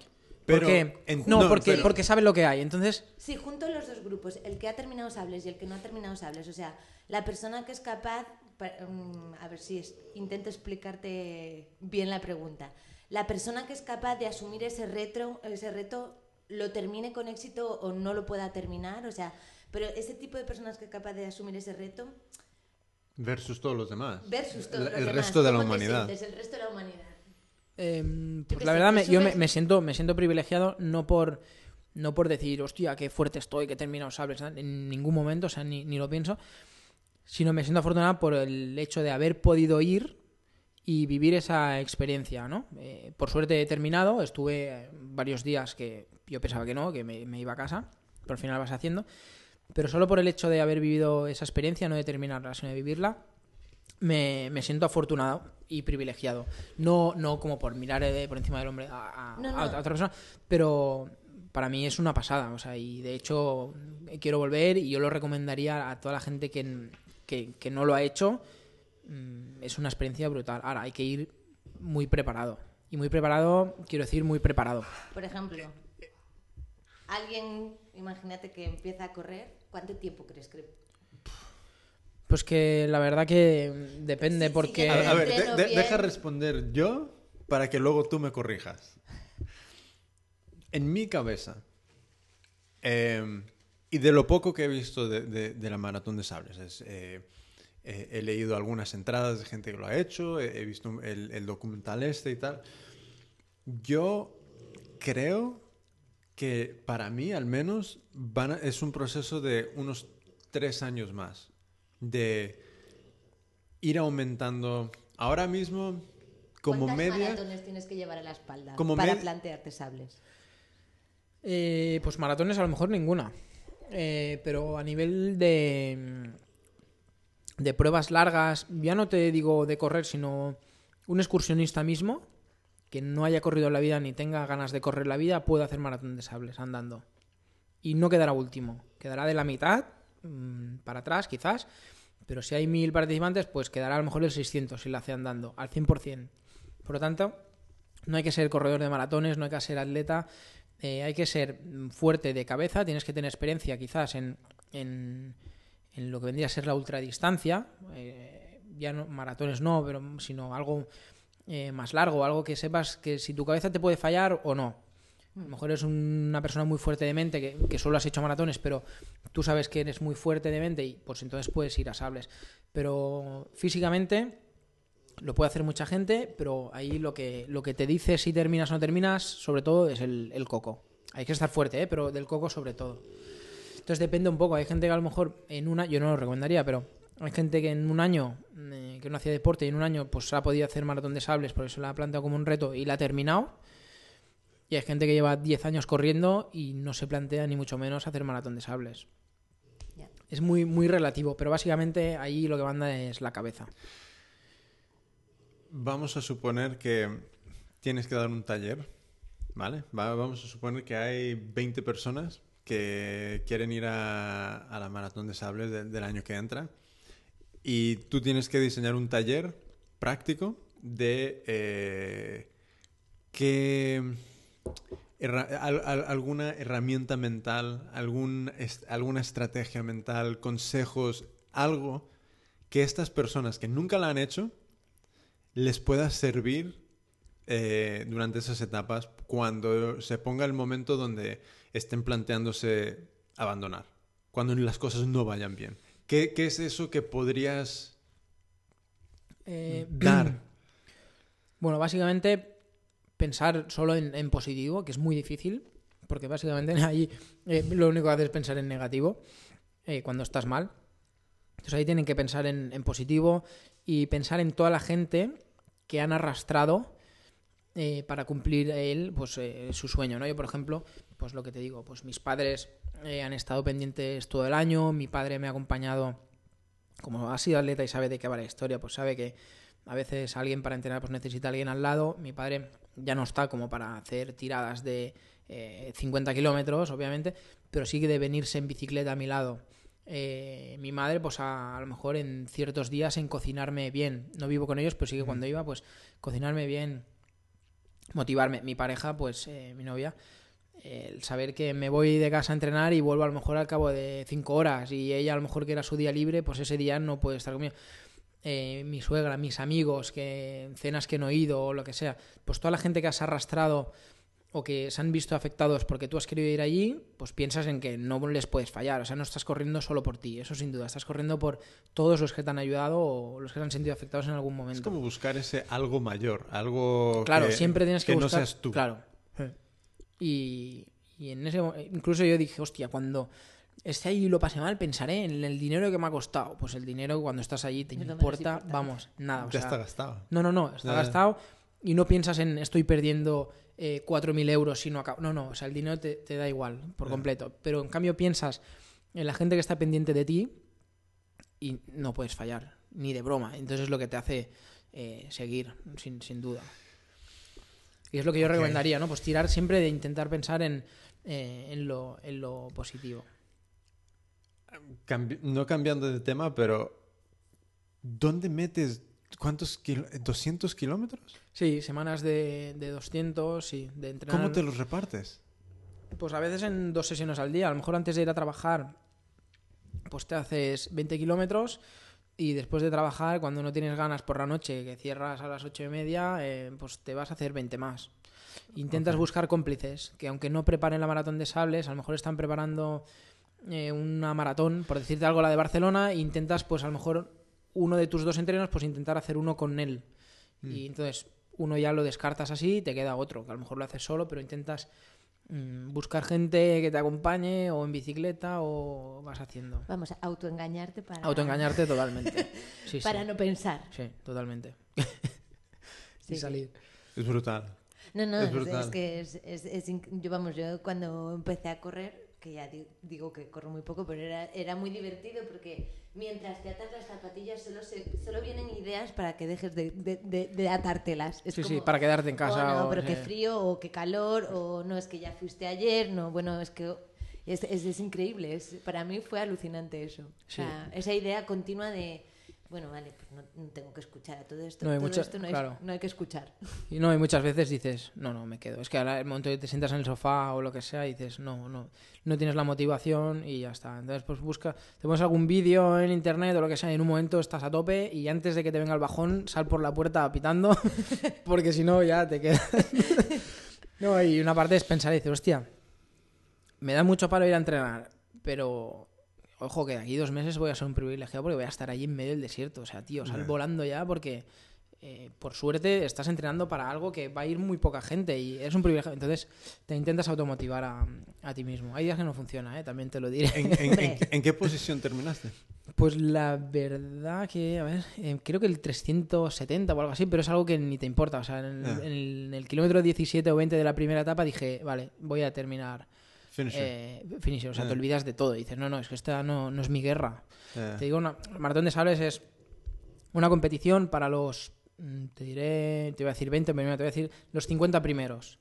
Pero porque, en- no, no, porque, pero- porque sabe lo que hay. Entonces, Sí, junto a los dos grupos, el que ha terminado sables y el que no ha terminado sables. O sea, la persona que es capaz, pa- mm, a ver si es- intento explicarte bien la pregunta. La persona que es capaz de asumir ese reto, ese reto, lo termine con éxito o no lo pueda terminar. O sea, pero ese tipo de personas que es capaz de asumir ese reto Versus todos los demás. versus todos El, los el demás, resto de la ¿cómo te humanidad. sientes? el resto de la humanidad. Em, pues la verdad, me- yo me, me siento, me siento privilegiado no por No por decir, hostia, qué fuerte estoy, que he terminado sables, en ningún momento, o sea, ni, ni lo pienso, sino me siento afortunada por el hecho de haber podido ir y vivir esa experiencia, ¿no? Eh, por suerte he terminado, estuve varios días que yo pensaba que no, que me, me, iba a casa, pero al final vas haciendo. Pero solo por el hecho de haber vivido esa experiencia, no de terminarla, sino de vivirla, me, me siento afortunado y privilegiado. No, no como por mirar eh, por encima del hombre a, a, No, no. a otra persona, pero para mí es una pasada. O sea, y de hecho eh, quiero volver y yo lo recomendaría a toda la gente que, que, que no lo ha hecho. Mm, Es una experiencia brutal. Ahora, hay que ir muy preparado. Y muy preparado, quiero decir, muy preparado. Por ejemplo, alguien, imagínate que empieza a correr, ¿cuánto tiempo crees que Pues que la verdad que depende, Sí, sí, porque... que- A, a ver, de- de- deja responder yo para que luego tú me corrijas. En mi cabeza, eh, y de lo poco que he visto de, de- de la maratón de sables, es, eh, eh, he leído algunas entradas de gente que lo ha hecho, he, he visto el, el documental este y tal. Yo creo que para mí, al menos, van a- es un proceso de unos tres años más. De ir aumentando. Ahora mismo, como ¿Cuántas media. maratones tienes que llevar a la espalda Como para med- plantearte sables? Eh, pues maratones a lo mejor ninguna. Eh, pero a nivel de, de pruebas largas, ya no te digo de correr, sino un excursionista mismo que no haya corrido en la vida ni tenga ganas de correr la vida puede hacer maratón de sables andando. Y no quedará último, quedará de la mitad mm, para atrás quizás, pero si hay mil participantes pues quedará a lo mejor el 600 si la hace andando, al 100%. Por lo tanto, no hay que ser corredor de maratones, no hay que ser atleta, eh, hay que ser mm, fuerte de cabeza, tienes que tener experiencia quizás en, en, en lo que vendría a ser la ultradistancia, eh, ya no, maratones no, pero sino algo eh, más largo, algo que sepas que si tu cabeza te puede fallar o no. A lo mejor eres una persona muy fuerte de mente, que, que solo has hecho maratones, pero tú sabes que eres muy fuerte de mente y pues entonces puedes ir a sables. Pero físicamente lo puede hacer mucha gente, pero ahí lo que, lo que te dice si terminas o no terminas, sobre todo, es el, el coco. Hay que estar fuerte, ¿eh? pero del coco sobre todo. Entonces depende un poco. Hay gente que a lo mejor en una, yo no lo recomendaría, pero hay gente que en un año, eh, que no hacía deporte y en un año pues ha podido hacer maratón de sables, por eso la ha planteado como un reto y la ha terminado. Y hay gente que lleva 10 años corriendo y no se plantea ni mucho menos hacer maratón de sables. Es muy, muy relativo, pero básicamente ahí lo que manda es la cabeza. Vamos a suponer que tienes que dar un taller, ¿vale? Va- vamos a suponer que hay 20 personas que quieren ir a, a la maratón de sables de- del año que entra y tú tienes que diseñar un taller práctico de eh, qué herra- al- al- alguna herramienta mental, algún, est- alguna estrategia mental, consejos, algo que estas personas que nunca la han hecho les pueda servir eh, durante esas etapas cuando se ponga el momento donde estén planteándose abandonar, cuando las cosas no vayan bien. ¿Qué, qué es eso que podrías Eh, dar? Bueno, básicamente pensar solo en, en positivo, que es muy difícil, porque básicamente ahí eh, lo único que haces es pensar en negativo eh, cuando estás mal. Entonces ahí tienen que pensar en, en positivo y pensar en toda la gente que han arrastrado eh, para cumplir él pues eh, su sueño, ¿no? Yo, por ejemplo, pues lo que te digo, pues mis padres eh, han estado pendientes todo el año, mi padre me ha acompañado, como ha sido atleta y sabe de qué va la historia, pues sabe que a veces alguien para entrenar pues necesita a alguien al lado. Mi padre ya no está como para hacer tiradas de eh, 50 kilómetros, obviamente, pero sí que de venirse en bicicleta a mi lado. Eh, mi madre, pues a, a lo mejor en ciertos días en cocinarme bien. No vivo con ellos, pero sí que cuando iba, pues cocinarme bien, motivarme. Mi pareja, pues eh, mi novia, el saber que me voy de casa a entrenar y vuelvo a lo mejor al cabo de cinco horas y ella a lo mejor que era su día libre, pues ese día no puede estar conmigo. Eh, mi suegra, mis amigos, que cenas que no he ido o lo que sea, pues toda la gente que has arrastrado o que se han visto afectados porque tú has querido ir allí, pues piensas en que no les puedes fallar, o sea, no estás corriendo solo por ti, eso sin duda, estás corriendo por todos los que te han ayudado o los que se han sentido afectados en algún momento. Es como buscar ese algo mayor, algo Claro, que, siempre tienes que, no buscar. seas tú. Claro. Y, Y en ese incluso yo dije, hostia, cuando esté ahí y lo pase mal, pensaré en el dinero que me ha costado. Pues el dinero cuando estás allí te importa, vamos, nada. o Ya sea, está gastado. no, no, no, está Ya, ya. gastado y no piensas en estoy perdiendo eh, 4.000 euros si no acabo. No, no, o sea, el dinero te, te da igual por Ya. completo. Pero en cambio piensas en la gente que está pendiente de ti y no puedes fallar, ni de broma. Entonces es lo que te hace eh, seguir, sin, sin duda. Y es lo que yo recomendaría, ¿no? Pues tirar siempre de intentar pensar en, eh, en, lo, en lo positivo. Cambi- no cambiando de tema, pero ¿dónde metes cuántos kilo- 200 kilómetros? Sí, semanas de, de 200, sí, de entrenar. ¿Cómo te los repartes? Pues a veces en dos sesiones al día. A lo mejor antes de ir a trabajar, pues te haces 20 kilómetros y después de trabajar, cuando no tienes ganas por la noche, que cierras a las ocho y media, eh, pues te vas a hacer 20 más. Intentas buscar cómplices que aunque no preparen la maratón de sables, a lo mejor están preparando eh, una maratón, por decirte algo, la de Barcelona, e intentas pues a lo mejor uno de tus dos entrenos, pues intentar hacer uno con él. Y entonces uno ya lo descartas así y te queda otro, que a lo mejor lo haces solo, pero intentas mm, buscar gente que te acompañe o en bicicleta o vas haciendo. Vamos a autoengañarte para, Autoengañarte totalmente. Sí, sí. para no pensar. Sí, totalmente. Sí, y sí. salir. Es brutal. No, no, Es es, brutal. es que es, es- es inc- yo vamos, yo cuando empecé a correr, que ya di- digo que corro muy poco, pero era, era muy divertido porque mientras te atas las zapatillas solo, se, solo vienen ideas para que dejes de, de, de- de atártelas. Es Sí, sí, como, para quedarte en "Oh, casa. no, o- pero qué sí. frío o qué calor o no, es que ya fuiste ayer, no, bueno, es que es, es, es increíble, es, para mí fue alucinante eso. O Sí. sea, esa idea continua de, bueno, vale, pues no, no tengo que escuchar a todo esto, No hay todo mucha- esto no, hay- claro. no hay que escuchar. Y no, y muchas veces dices, no, no, me quedo. Es que ahora el momento que te sientas en el sofá o lo que sea, dices, no, no, no tienes la motivación y ya está. Entonces, pues busca, te pones algún vídeo en internet o lo que sea, y en un momento estás a tope y antes de que te venga el bajón, sal por la puerta pitando, porque si no, ya te quedas. no, y una parte es pensar y decir, hostia, me da mucho palo ir a entrenar, pero ojo que de aquí dos meses voy a ser un privilegiado porque voy a estar allí en medio del desierto. O sea, tío, sal volando ya porque eh, por suerte estás entrenando para algo que va a ir muy poca gente y es un privilegio. Entonces te intentas automotivar a, a ti mismo. Hay días que no funciona, ¿eh? también te lo diré. ¿En, en- Hombre. en qué- en qué posición terminaste? Pues la verdad que, a ver, eh, creo que el 370 o algo así, pero es algo que ni te importa. O sea, el- en el kilómetro 17 o 20 de la primera etapa dije, vale, voy a terminar Finisher. eh, finisher. O sea, te olvidas de todo. Dices, no, no, es que esta no, no es mi guerra. Eh, Te digo, una, el maratón de sables es una competición para los, mm, te diré, te voy a decir 20, pero te voy a decir los 50 primeros.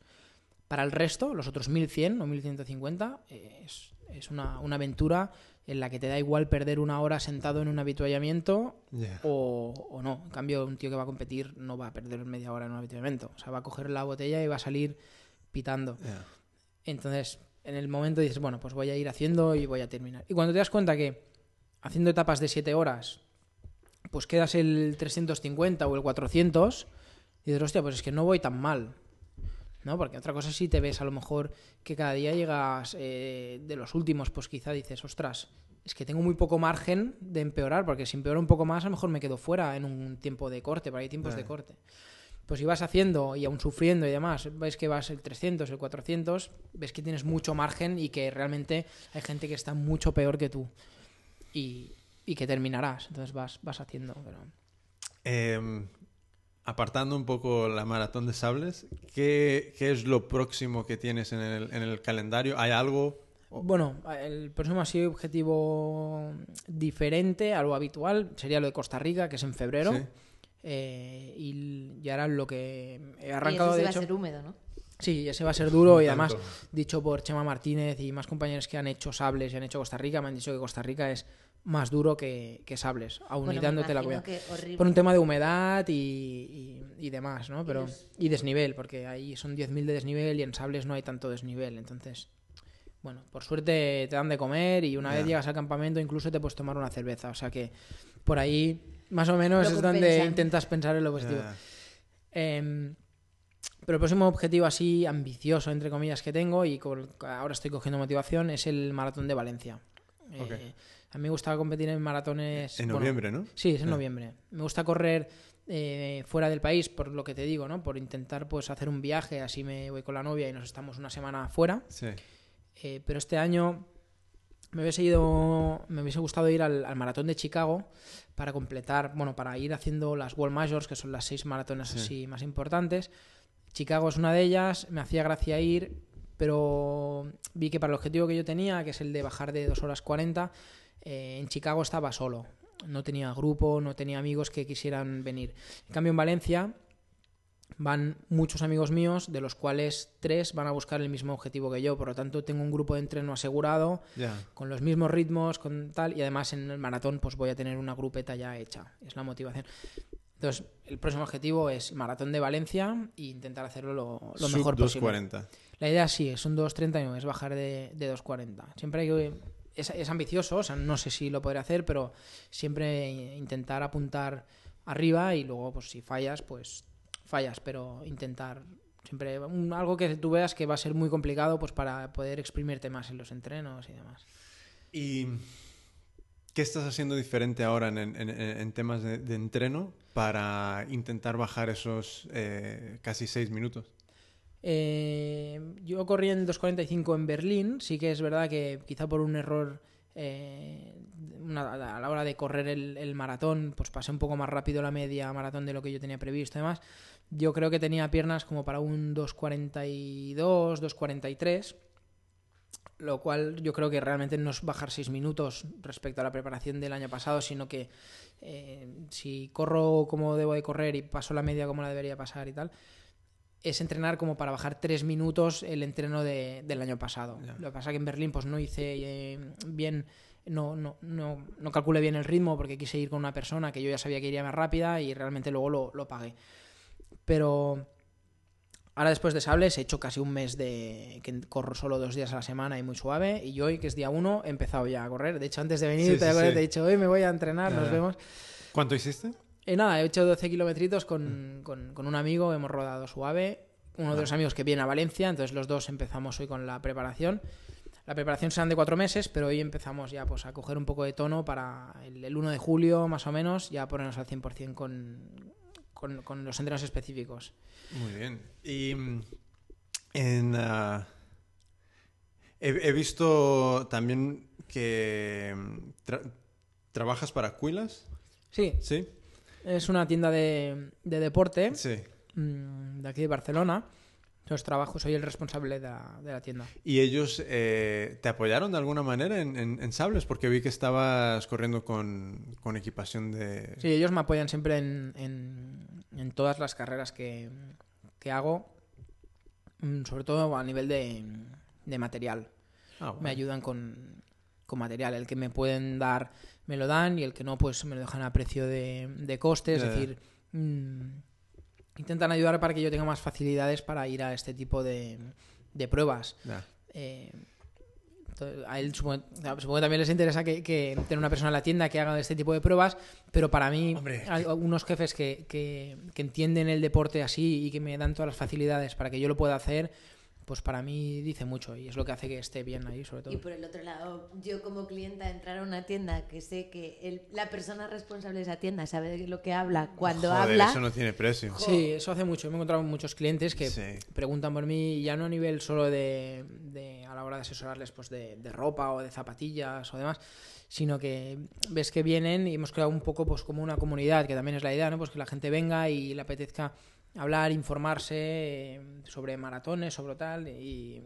Para el resto, los otros 1100 o 1150, eh, es, es una, una aventura en la que te da igual perder una hora sentado en un habituallamiento o, o no. En cambio, un tío que va a competir no va a perder media hora en un habituallamiento. O sea, va a coger la botella y va a salir pitando. Entonces, en el momento dices, bueno, pues voy a ir haciendo y voy a terminar. Y cuando te das cuenta que haciendo etapas de 7 horas, pues quedas el 350 o el 400, dices, hostia, pues es que no voy tan mal. ¿No? Porque otra cosa si te ves a lo mejor que cada día llegas eh, de los últimos, pues quizá dices, ostras, es que tengo muy poco margen de empeorar, porque si empeoro un poco más, a lo mejor me quedo fuera en un tiempo de corte, porque hay tiempos de corte. Pues si vas haciendo y aún sufriendo y demás, ves que vas el 300, el 400, ves que tienes mucho margen y que realmente hay gente que está mucho peor que tú y, y que terminarás. Entonces vas, vas haciendo. Pero... Em, apartando un poco la maratón de sables, ¿qué, qué es lo próximo que tienes en el, en el calendario? ¿Hay algo? Bueno, el próximo así objetivo diferente a lo habitual sería lo de Costa Rica, que es en febrero. Sí. Eh, y, y ahora lo que he y arrancado ese de va hecho. a ser húmedo, ¿no? Sí, ese va a ser duro y Tanto. además dicho por Chema Martínez y más compañeros que han hecho sables y han hecho Costa Rica, me han dicho que Costa Rica es más duro que, que sables, Bueno, y me dándote la horrible. Por un tema de humedad y, y- y demás, ¿no? Pero, los- y desnivel, porque ahí son 10.000 de desnivel y en sables no hay tanto desnivel. Entonces, bueno, por suerte te dan de comer y una Ya. vez llegas al campamento incluso te puedes tomar una cerveza. O sea que por ahí más o menos es donde intentas pensar en lo positivo. Ya. Em, pero el próximo objetivo así ambicioso, entre comillas, que tengo y con- ahora estoy cogiendo motivación es el maratón de Valencia. Eh, a mí me gusta competir en maratones... En bueno, noviembre, ¿no? Sí, es en Ah. noviembre. Me gusta correr eh, fuera del país, por lo que te digo, ¿no? Por intentar pues hacer un viaje, así me voy con la novia y nos estamos una semana fuera. Sí. Eh, pero este año me hubiese ido, me hubiese gustado ir al, al maratón de Chicago para completar, bueno, para ir haciendo las World Majors, que son las seis maratones Sí. así más importantes. Chicago es una de ellas, me hacía gracia ir, pero vi que para el objetivo que yo tenía, que es el de bajar de 2 horas 40, eh, en Chicago estaba solo. No tenía grupo, no tenía amigos que quisieran venir. En cambio, en Valencia van muchos amigos míos, de los cuales tres van a buscar el mismo objetivo que yo. Por lo tanto, tengo un grupo de entreno asegurado, Ya. con los mismos ritmos, con tal, y además en el maratón pues voy a tener una grupeta ya hecha. Es la motivación. Entonces, el próximo objetivo es maratón de Valencia e intentar hacerlo lo, lo Sub mejor posible. 240. La idea sí, es un 2.39, es bajar de, de 2.40. Siempre hay que... Es, es ambicioso, o sea, no sé si lo podré hacer, pero siempre intentar apuntar arriba y luego, pues si fallas, pues fallas, pero intentar siempre un- algo que tú veas que va a ser muy complicado pues para poder exprimirte más en los entrenos y demás. ¿Y qué estás haciendo diferente ahora en, en- en- en temas de, de entreno para intentar bajar esos eh, casi seis minutos? Eh, yo corrí en 2.45 en Berlín, sí que es verdad que quizá por un error eh, a la hora de correr el, maratón, pues pasé un poco más rápido la media maratón de lo que yo tenía previsto y demás. Yo creo que tenía piernas como para un 2.42, 2.43, lo cual yo creo que realmente no es bajar 6 minutos respecto a la preparación del año pasado, sino que eh, si corro como debo de correr y paso la media como la debería pasar y tal, es entrenar como para bajar tres minutos el entreno de- del año pasado. Ya. Lo que pasa que en Berlín pues no hice eh, bien, no, no, no, no calculé bien el ritmo porque quise ir con una persona que yo ya sabía que iría más rápida y realmente luego lo, lo pagué. Pero ahora después de Sables he hecho casi un mes de que corro solo dos días a la semana y muy suave y hoy, que es día uno, he empezado ya a correr. De hecho, antes de venir Sí, te, sí, acuerdas, sí. te he dicho, hoy me voy a entrenar, Ya, nos vemos. ¿Cuánto hiciste? Eh, nada, he hecho 12 kilometritos con, con- con un amigo, hemos rodado suave. Uno de los amigos que viene a Valencia, entonces los dos empezamos hoy con la preparación. La preparación serán de cuatro meses, pero hoy empezamos ya pues, a coger un poco de tono para el, el 1 de julio, más o menos, ya ponernos al 100% con, con, con los entrenos específicos. Muy bien. Y mm, en, ah, he, he visto también que mm, tra- trabajas para Quilas, Sí, ¿sí? Es una tienda de, de deporte Sí. mm, de aquí de Barcelona. Entonces trabajo, soy el responsable de la, de la tienda. ¿Y ellos eh, te apoyaron de alguna manera en, en- en Sables? Porque vi que estabas corriendo con, con equipación de... Sí, ellos me apoyan siempre en, en- todas las carreras que, que hago, mm, sobre todo a nivel de, de material. Ah, bueno. Me ayudan con, con material. El que me pueden dar, me lo dan y el que no, pues me lo dejan a precio de, de coste. Es ya. decir, mm, intentan ayudar para que yo tenga más facilidades para ir a este tipo de, de pruebas. Ya. Eh, a él supongo, supongo que también les interesa que, que tener una persona en la tienda que haga este tipo de pruebas, pero para mí Hombre. hay unos jefes que, que- que entienden el deporte así y que me dan todas las facilidades para que yo lo pueda hacer, pues para mí dice mucho y es lo que hace que esté bien ahí sobre todo. Y por el otro lado, yo como clienta entrar a una tienda que sé que el- la persona responsable de esa tienda sabe de lo que habla cuando Joder, habla. eso no tiene precio. Sí, eso hace mucho. Me he encontrado muchos clientes que Sí. preguntan por mí, ya no a nivel solo de, de- a la hora de asesorarles pues de, de ropa o de zapatillas o demás, sino que ves que vienen y hemos creado un poco pues como una comunidad, que también es la idea, ¿no? Pues que la gente venga y le apetezca hablar, informarse eh, sobre maratones, sobre tal, y,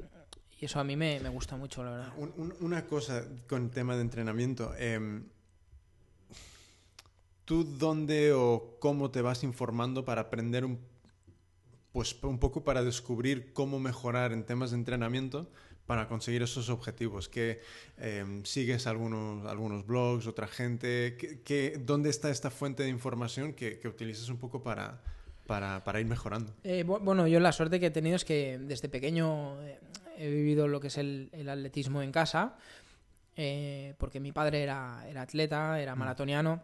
eso a mí me, me gusta mucho, la verdad. Un- un- una cosa con tema de entrenamiento. em, ¿Tú dónde o cómo te vas informando para aprender un, pues, un poco para descubrir cómo mejorar en temas de entrenamiento para conseguir esos objetivos? ¿Que em, sigues algunos, algunos blogs, otra gente? ¿Qué- qué- ¿Dónde está esta fuente de información que, que utilizas un poco para, para, para ir mejorando? Eh, bu- bueno, yo la suerte que he tenido es que desde pequeño eh, he vivido lo que es el, el atletismo en casa, eh, porque mi padre era, era atleta, era maratoniano.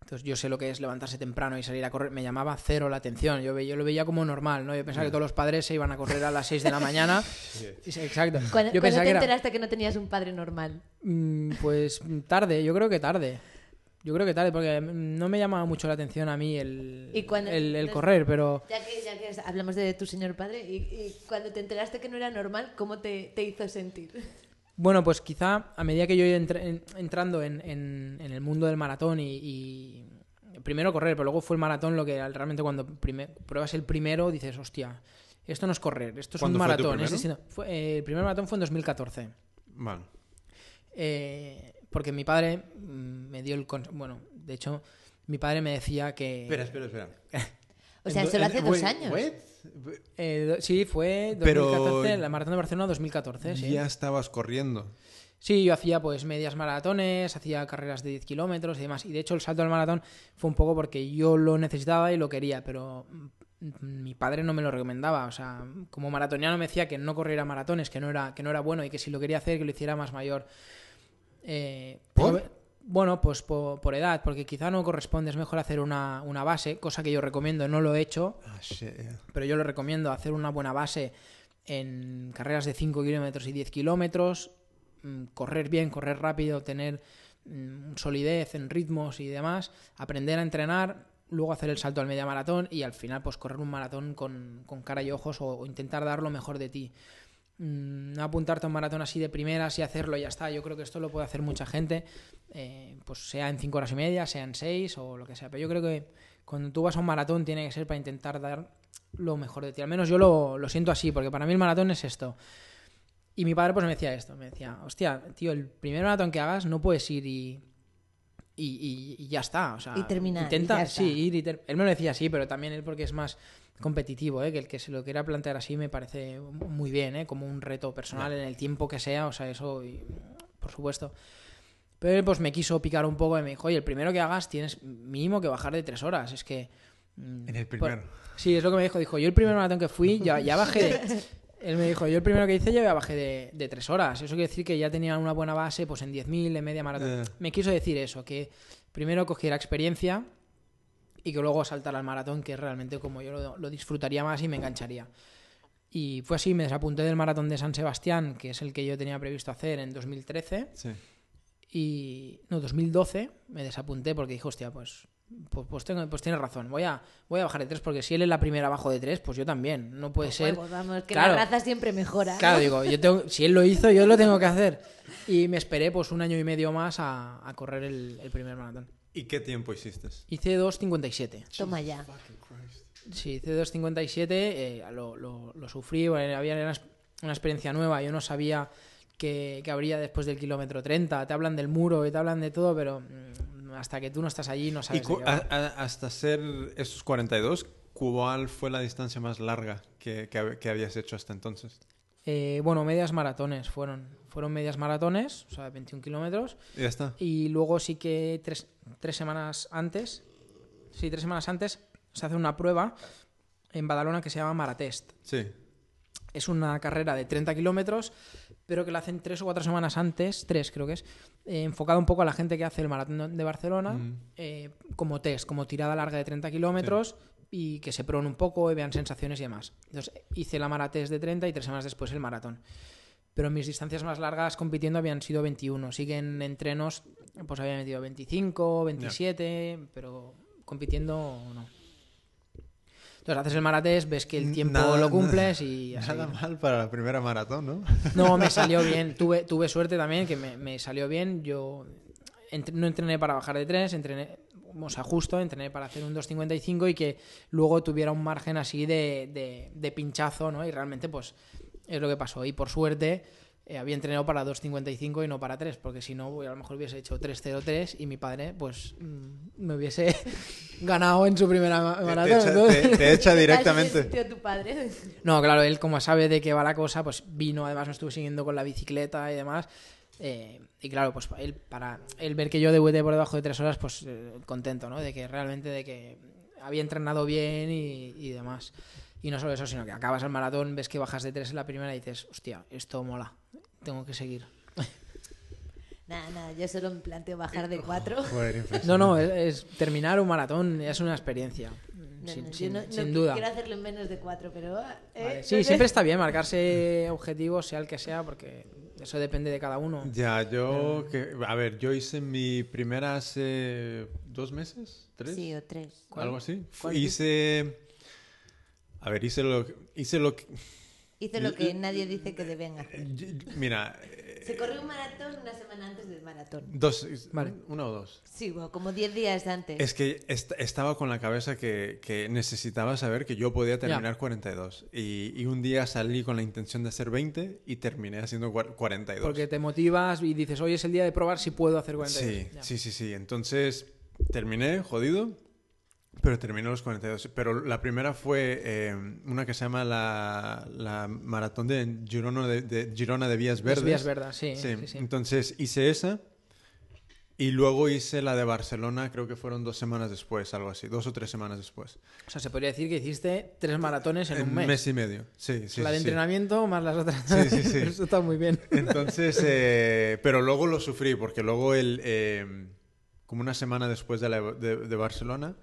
Entonces yo sé lo que es levantarse temprano y salir a correr. Me llamaba cero la atención. Yo, ve- yo lo veía como normal, ¿no? Yo pensaba que todos los padres se iban a correr a las 6 de la mañana. Y se- Exacto. ¿Cuándo, Yo cuándo pensaba te que era... enteraste que no tenías un padre normal? Mm, Pues tarde, yo creo que tarde. Yo creo que tal, porque no me llama mucho la atención a mí el, Y cuando- el, el los- correr, pero Ya que, ya que hablamos de tu señor padre, y, y cuando te enteraste que no era normal, ¿cómo te, te hizo sentir? bueno, pues quizá a medida que yo en- entrando en, en- en el mundo del maratón y, y primero correr, pero luego fue el maratón lo que realmente cuando prime- pruebas el primero dices, hostia, esto no es correr, esto es un ¿Cuándo fue tu maratón. es primero? distinto". Fue- eh, el primer maratón fue en 2014. Vale. Eh, porque mi padre mm, me dio el... cons- Bueno, de hecho, mi padre me decía que... Espera, espera, espera. O sea, solo en- hace dos años. wait. Eh, do- sí, fue Pero- 2014, la maratón de Barcelona 2014, sí. Ya estabas corriendo. Sí, yo hacía pues medias maratones, hacía carreras de 10 kilómetros y demás. Y de hecho el salto al maratón fue un poco porque yo lo necesitaba y lo quería, pero mm, mi padre no me lo recomendaba. O sea, como maratoniano me decía que no corriera maratones, que no era, que no era bueno y que si lo quería hacer que lo hiciera más mayor. Eh, ¿Por? Bueno, pues po- por, edad, porque quizá no corresponde, es mejor hacer una, una base, cosa que yo recomiendo, no lo he hecho, Ah, pero yo lo recomiendo hacer una buena base en carreras de 5 kilómetros y 10 kilómetros, mm, correr bien, correr rápido, tener mm, solidez en ritmos y demás, aprender a entrenar, luego hacer el salto al media maratón y al final pues correr un maratón con, con cara y ojos o, o intentar dar lo mejor de ti. Mm, No apuntarte a un maratón así de primeras y hacerlo y ya está. Yo creo que esto lo puede hacer mucha gente, eh, pues sea en 5 horas y media, sea en 6 o lo que sea. Pero yo creo que cuando tú vas a un maratón tiene que ser para intentar dar lo mejor de ti. Al menos yo lo, lo siento así, porque para mí el maratón es esto. Y mi padre pues me decía esto, me decía, hostia, tío, el primer maratón que hagas no puedes ir y, y, y- y ya está. O sea, Y terminar, Intenta, y ya está. sí, ir y ter- Él me lo decía así, pero también él porque es más competitivo, ¿eh? que el que se lo quiera plantear así me parece muy bien, ¿eh? como un reto personal en el tiempo que sea, o sea, eso, y- por supuesto. Pero él pues me quiso picar un poco y me dijo, oye, el primero que hagas tienes mínimo que bajar de tres horas, es que... mm, En el primero. Sí, es lo que me dijo. Dijo, yo el primer maratón que fui, ya, ya bajé. Él me dijo, yo el primero que hice ya bajé de, de tres horas. Eso quiere decir que ya tenía una buena base pues en 10.000, en media maratón. Eh. Me quiso decir eso, que primero cogiera experiencia y que luego saltara al maratón, que realmente como yo lo, lo disfrutaría más y me engancharía. Y fue así, me desapunté del maratón de San Sebastián, que es el que yo tenía previsto hacer en 2013. Sí. Y. No, 2012 me desapunté porque dije, hostia, pues. Pues, pues, tengo, pues tienes razón, voy a, voy a bajar de 3 porque si él es la primera abajo de 3, pues yo también. No puede ser. Huevos, vamos, que Claro. la raza siempre mejora. ¿no? Claro, digo, yo tengo, si él lo hizo, yo lo tengo que hacer. Y me esperé pues un año y medio más a, a correr el, el primer maratón. ¿Y qué tiempo hiciste? Hice 2.57. Toma ya. Sí, hice 2.57, eh, lo, lo, lo sufrí, bueno, había una, una experiencia nueva, yo no sabía que, que habría después del kilómetro 30. Te hablan del muro y te hablan de todo, pero mm, hasta que tú no estás allí no ¿Y sabes. de cu- qué va. a- a- hasta hacer esos 42, ¿cuál fue la distancia más larga que, que habías hecho hasta entonces? Eh, bueno, medias maratones fueron. Fueron medias maratones, o sea, 21 kilómetros. Y ya está. Y luego sí que tres, tres semanas antes, sí, tres semanas antes, se hace una prueba en Badalona que se llama Maratest. Sí. Es una carrera de 30 kilómetros, pero que la hacen tres o cuatro semanas antes, tres creo que es, eh, enfocado un poco a la gente que hace el maratón de Barcelona, Mm. eh, como test, como tirada larga de 30 kilómetros y que se prueben un poco y vean sensaciones y demás. Entonces hice la maratest de 30 y tres semanas después el maratón. Pero mis distancias más largas compitiendo habían sido 21. Sí que en entrenos pues había metido 25, 27, pero compitiendo no. Entonces haces el maratest, ves que el tiempo Nada- lo cumples y. Nada mal para la primera maratón, ¿no? No, me salió bien. Tuve, tuve suerte también, que me, me salió bien. Yo entre- no entrené para bajar de 3, entrené, o sea, justo, entrené para hacer un 2.55 y que luego tuviera un margen así de, de, de pinchazo, ¿no? Y realmente, pues, es lo que pasó. Y por suerte, eh, había entrenado para 2.55 y no para 3, porque si no, pues, a lo mejor hubiese hecho 3.03 y mi padre, pues, mm, me hubiese ganado en su primera maratón. Te, echa, te- te echa ¿Qué tal se directamente. tu padre? no, claro, él como sabe de qué va la cosa, pues vino, además me estuve siguiendo con la bicicleta y demás. eh, y claro, pues él, para él ver que yo debuté por debajo de tres horas, pues eh, contento, ¿no? De que realmente, de que había entrenado bien y, y demás. Y no solo eso, sino que acabas el maratón, ves que bajas de tres en la primera y dices, hostia, esto mola, tengo que seguir. Nada, nada, yo solo me planteo bajar de cuatro. Joder. No, no, es, es- terminar un maratón es una experiencia, No, sin, no, sin- no, no sin duda. quiero hacerlo en menos de cuatro, pero... eh, Vale, Sí, siempre está bien marcarse objetivos, sea el que sea, porque eso depende de cada uno. Ya, yo, que, a ver, yo hice mi primera hace dos meses, tres, Sí, o tres. algo así. ¿Cuál hice, a ver, hice lo, hice lo que, Hice lo que nadie dice que deben hacer. mira, Se corrió un maratón una semana antes del maratón. dos, Vale. una o dos. Sí, bueno, como 10 días antes. Es que est- estaba con la cabeza que, que necesitaba saber que yo podía terminar 42. Y, y un día salí con la intención de hacer 20 y terminé haciendo cua- 42. Porque te motivas y dices, hoy es el día de probar si puedo hacer 42. Sí, Ya. sí, sí, sí. Entonces terminé, jodido, pero terminé los 42. Pero la primera fue eh, una que se llama la, la maratón de Girona de, de Girona de Vías Verdes. vías verdes, sí, Sí, sí, sí. entonces hice esa y luego hice la de Barcelona, creo que fueron dos semanas después, algo así, dos o tres semanas después. O sea, se podría decir que hiciste tres maratones en, un mes. y medio, sí, sí. la de entrenamiento más las otras. Sí, sí, sí. Eso está muy bien. Entonces, eh, pero luego lo sufrí, porque luego el, eh, como una semana después de, la- de- de Barcelona,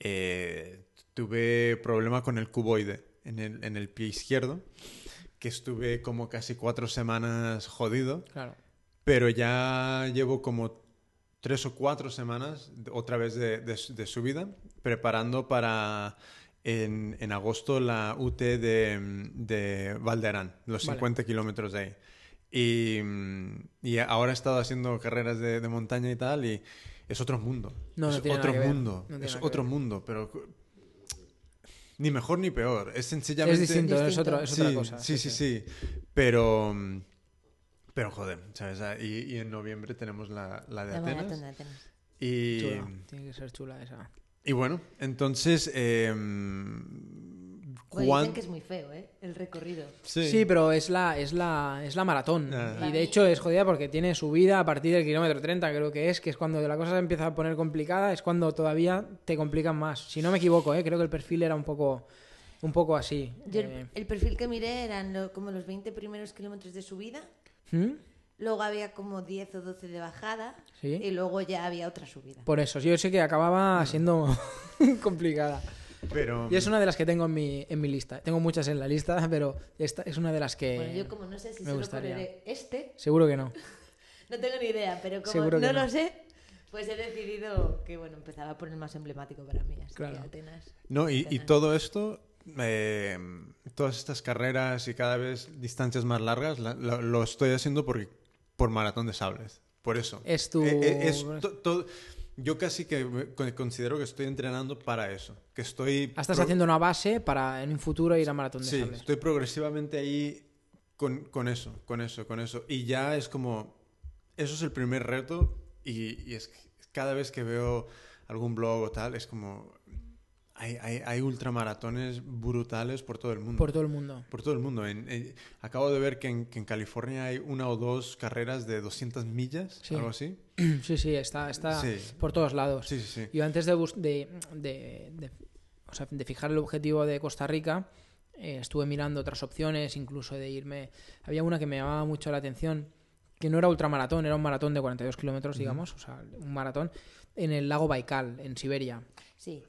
eh, tuve problema con el cuboide en el, en el pie izquierdo, que estuve como casi cuatro semanas jodido, Claro. pero ya llevo como tres o cuatro semanas otra vez de, de, de subida, preparando para en, en agosto la UT de, de Valderán, los Vale. 50 kilómetros de ahí. Y, y ahora he estado haciendo carreras de, de montaña y tal, y es otro mundo. No, no es tiene nada otro que ver. mundo. No tiene es nada que otro ver. mundo, pero ni mejor ni peor. Es sencillamente. Es distinto, es, Distinto. otro- es otra Sí, cosa. Sí, sí, sí. Pero. mm, Pero joder, ¿sabes? Ah, Y, y en noviembre tenemos la, la de la Atenas. de Atenas. Y, Chula. Tiene que ser chula esa. y bueno, entonces. Eh, Bueno, Juan- dicen que es muy feo, ¿eh? El recorrido. Sí. pero es la, es la, es la maratón. Ah. Y de hecho es jodida porque tiene subida a partir del kilómetro 30, creo que es, que es cuando la cosa se empieza a poner complicada, es cuando todavía te complican más. Si no me equivoco, ¿eh? creo que el perfil era un poco, un poco así. Yo Eh, el perfil que miré eran lo- como los 20 primeros kilómetros de subida, ¿hmm? luego había como 10 o 12 de bajada Sí. y luego ya había otra subida. Por eso, yo sé que acababa siendo complicada. Pero. Y es una de las que tengo en mi, en mi lista. Tengo muchas en la lista, pero esta es una de las que... Bueno, yo como no sé si me solo gustaría. correré este, Seguro que no. no tengo ni idea, pero como Seguro no, no. lo sé, pues he decidido que bueno, empezaba por el más emblemático para mí, así Claro. que Atenas. No, y, y todo esto. eh, todas estas carreras y cada vez distancias más largas la- lo, lo estoy haciendo porque, por maratón de sables. Por eso. Es tu... Eh, eh, es to- to- yo casi que considero que estoy entrenando para eso. Que estoy. Estás pro- haciendo una base para en un futuro ir a maratón de Sí, estoy progresivamente ahí con, con eso, con eso, con eso. Y ya es como. Eso es el primer reto. Y, y es cada vez que veo algún blog o tal, es como. Hay, hay, hay ultramaratones brutales por todo el mundo. Por todo el mundo. Por todo el mundo. En- en- acabo de ver que en, que en California hay una o dos carreras de 200 millas, Sí. algo así. Sí, sí, está, está Sí. por todos lados. Sí, sí, sí. Yo antes de, bus- de, de- de- o sea, de fijar el objetivo de Costa Rica, eh, estuve mirando otras opciones, incluso de irme... Había una que me llamaba mucho la atención, que no era ultramaratón, era un maratón de 42 kilómetros, digamos, o sea, un maratón, en el lago Baikal, en Siberia. Sí,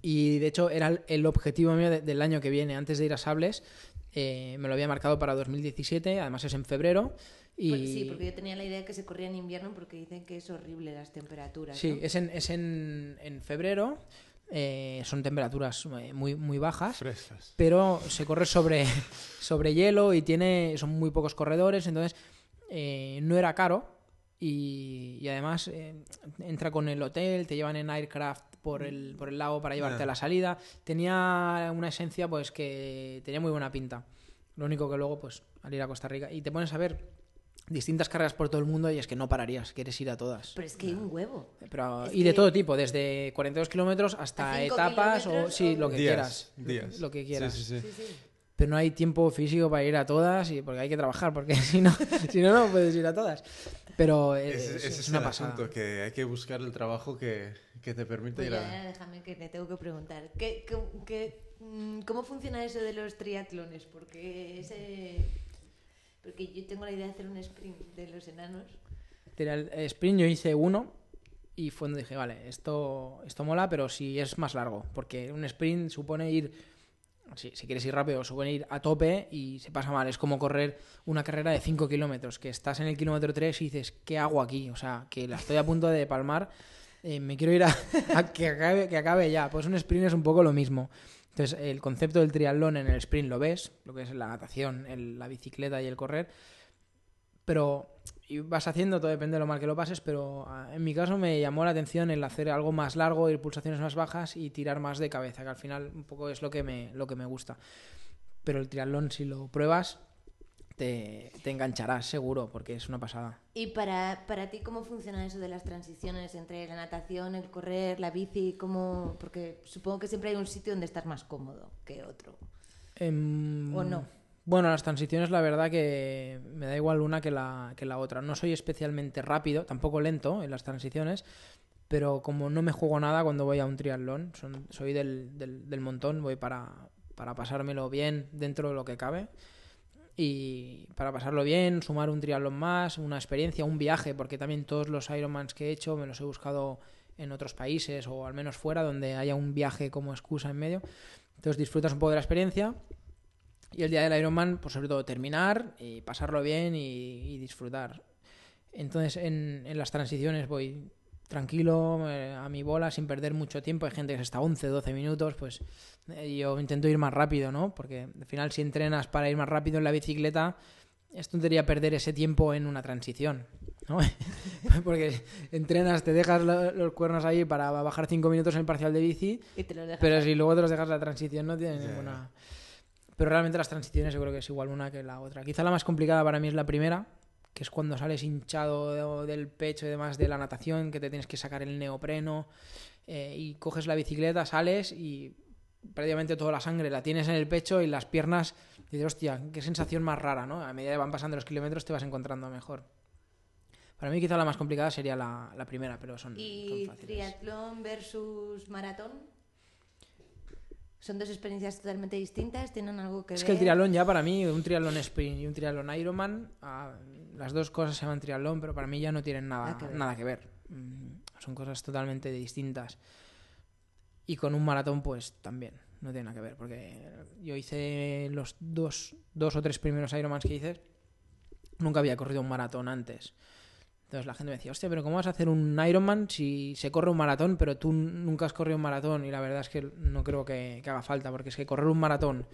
Y de hecho era el- el objetivo mío de- del año que viene, antes de ir a Sables. eh, me lo había marcado para 2017, además es en febrero. Y... Porque- sí, porque yo tenía la idea que se corría en invierno porque dicen que es horrible las temperaturas. Sí, ¿no? es en, es en, en febrero. eh, son temperaturas eh, muy, muy bajas. Frescas. Pero se corre sobre, sobre hielo y tiene son muy pocos corredores. Entonces eh, no era caro. Y, y además eh, entra con el hotel, te llevan en aircraft por el, por el lago para llevarte Ya. a la salida. Tenía una esencia pues que tenía muy buena pinta. Lo único que luego, pues, al ir a Costa Rica y te pones a ver distintas carreras por todo el mundo y es que no pararías, quieres ir a todas. Pero es que hay un huevo. Pero, Es y de todo tipo, desde 42 kilómetros hasta etapas o sí, o- lo que Días, quieras. días. Lo, que quieras. Sí, sí, sí. Sí, sí. Pero no hay tiempo físico para ir a todas y porque hay que trabajar, porque si no, si no, no puedes ir a todas. Pero eh, Ese, es, ese es es una el pasada. asunto, que hay que buscar el trabajo que, que te permite Pues ir ya, a... déjame que te tengo que preguntar. ¿Qué, qué- qué, mm, cómo funciona eso de los triatlones? Porque ese... Porque yo tengo la idea de hacer un sprint de los enanos. El sprint yo hice uno y fue donde dije, vale, esto, esto mola, pero si es más largo, porque un sprint supone ir si, si quieres ir rápido, suelen ir a tope y se pasa mal. Es como correr una carrera de 5 kilómetros, que estás en el kilómetro 3 y dices, ¿qué hago aquí? O sea, que la estoy a punto de palmar, eh, me quiero ir a, a que, acabe, que acabe ya. Pues un sprint es un poco lo mismo. Entonces, el concepto del triatlón en el sprint lo ves, lo que es la natación, la bicicleta y el correr, pero y vas haciendo, todo depende de lo mal que lo pases, pero ah, en mi caso me llamó la atención el hacer algo más largo, ir pulsaciones más bajas y tirar más de cabeza, que al final un poco es lo que me, lo que me gusta. Pero el triatlón, si lo pruebas, te, te engancharás seguro, porque es una pasada. ¿Y para, para ti cómo funciona eso de las transiciones entre la natación, el correr, la bici? ¿Cómo? Porque supongo que siempre hay un sitio donde estás más cómodo que otro. Em, ¿O no? Bueno, las transiciones, la verdad que me da igual una que la, que la otra. No soy especialmente rápido, tampoco lento en las transiciones, pero como no me juego nada cuando voy a un triatlón, son- soy del, del- del montón, voy para, para pasármelo bien dentro de lo que cabe. Y para pasarlo bien, sumar un triatlón más, una experiencia, un viaje, porque también todos los Ironmans que he hecho me los he buscado en otros países o al menos fuera, donde haya un viaje como excusa en medio. Entonces disfrutas un poco de la experiencia y el día del Ironman, pues sobre todo terminar y pasarlo bien y, disfrutar. Entonces en, en las transiciones voy tranquilo, eh, a mi bola, sin perder mucho tiempo. Hay gente que se está 11, 12 minutos, pues eh, yo intento ir más rápido, ¿no? Porque al final si entrenas para ir más rápido en la bicicleta, es tontería perder ese tiempo en una transición. ¿no? Porque entrenas, te dejas lo- los cuernos ahí para bajar 5 minutos en el parcial de bici Y te lo dejas pero ahí. si luego te los dejas la transición no tiene ninguna... Pero realmente las transiciones yo creo que es igual una que la otra. Quizá la más complicada para mí es la primera, que es cuando sales hinchado de- del pecho y demás de la natación, que te tienes que sacar el neopreno eh, y coges la bicicleta, sales y prácticamente toda la sangre la tienes en el pecho y las piernas, y dices, hostia, qué sensación más rara, ¿no? A medida que van pasando los kilómetros te vas encontrando mejor. Para mí quizá la más complicada sería la, la primera, pero son, ¿Y son triatlón versus maratón? ¿Son dos experiencias totalmente distintas? ¿Tienen algo que Es ver? que el triatlón ya para mí, un triatlón sprint y un triatlón Ironman, ah, las dos cosas se llaman triatlón, pero para mí ya no tienen nada, Nada que ver. nada que ver. Mm, Son cosas totalmente distintas. Y con un maratón, pues también, no tiene nada que ver, porque yo hice los dos, dos o tres primeros Ironmans que hice, nunca había corrido un maratón antes. Entonces la gente me decía, hostia, pero ¿cómo vas a hacer un Ironman si se corre un maratón, pero tú nunca has corrido un maratón? Y la verdad es que no creo que, que haga falta, porque es que correr un maratón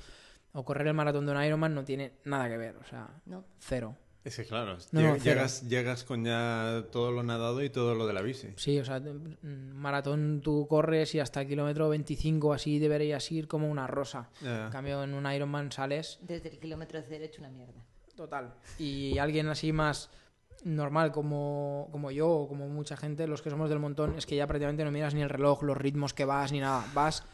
o correr el maratón de un Ironman no tiene nada que ver, o sea, No. cero. Es que claro, No, llegas, llegas con ya todo lo nadado y todo lo de la bici. Sí, o sea, mm, maratón tú corres y hasta el kilómetro 25 así deberías ir como una rosa. En cambio, en un Ironman sales Desde el kilómetro cero hecho una mierda. Total. Y alguien así más normal como, como yo o como mucha gente, los que somos del montón, es que ya prácticamente no miras ni el reloj, los ritmos que vas ni nada. Vas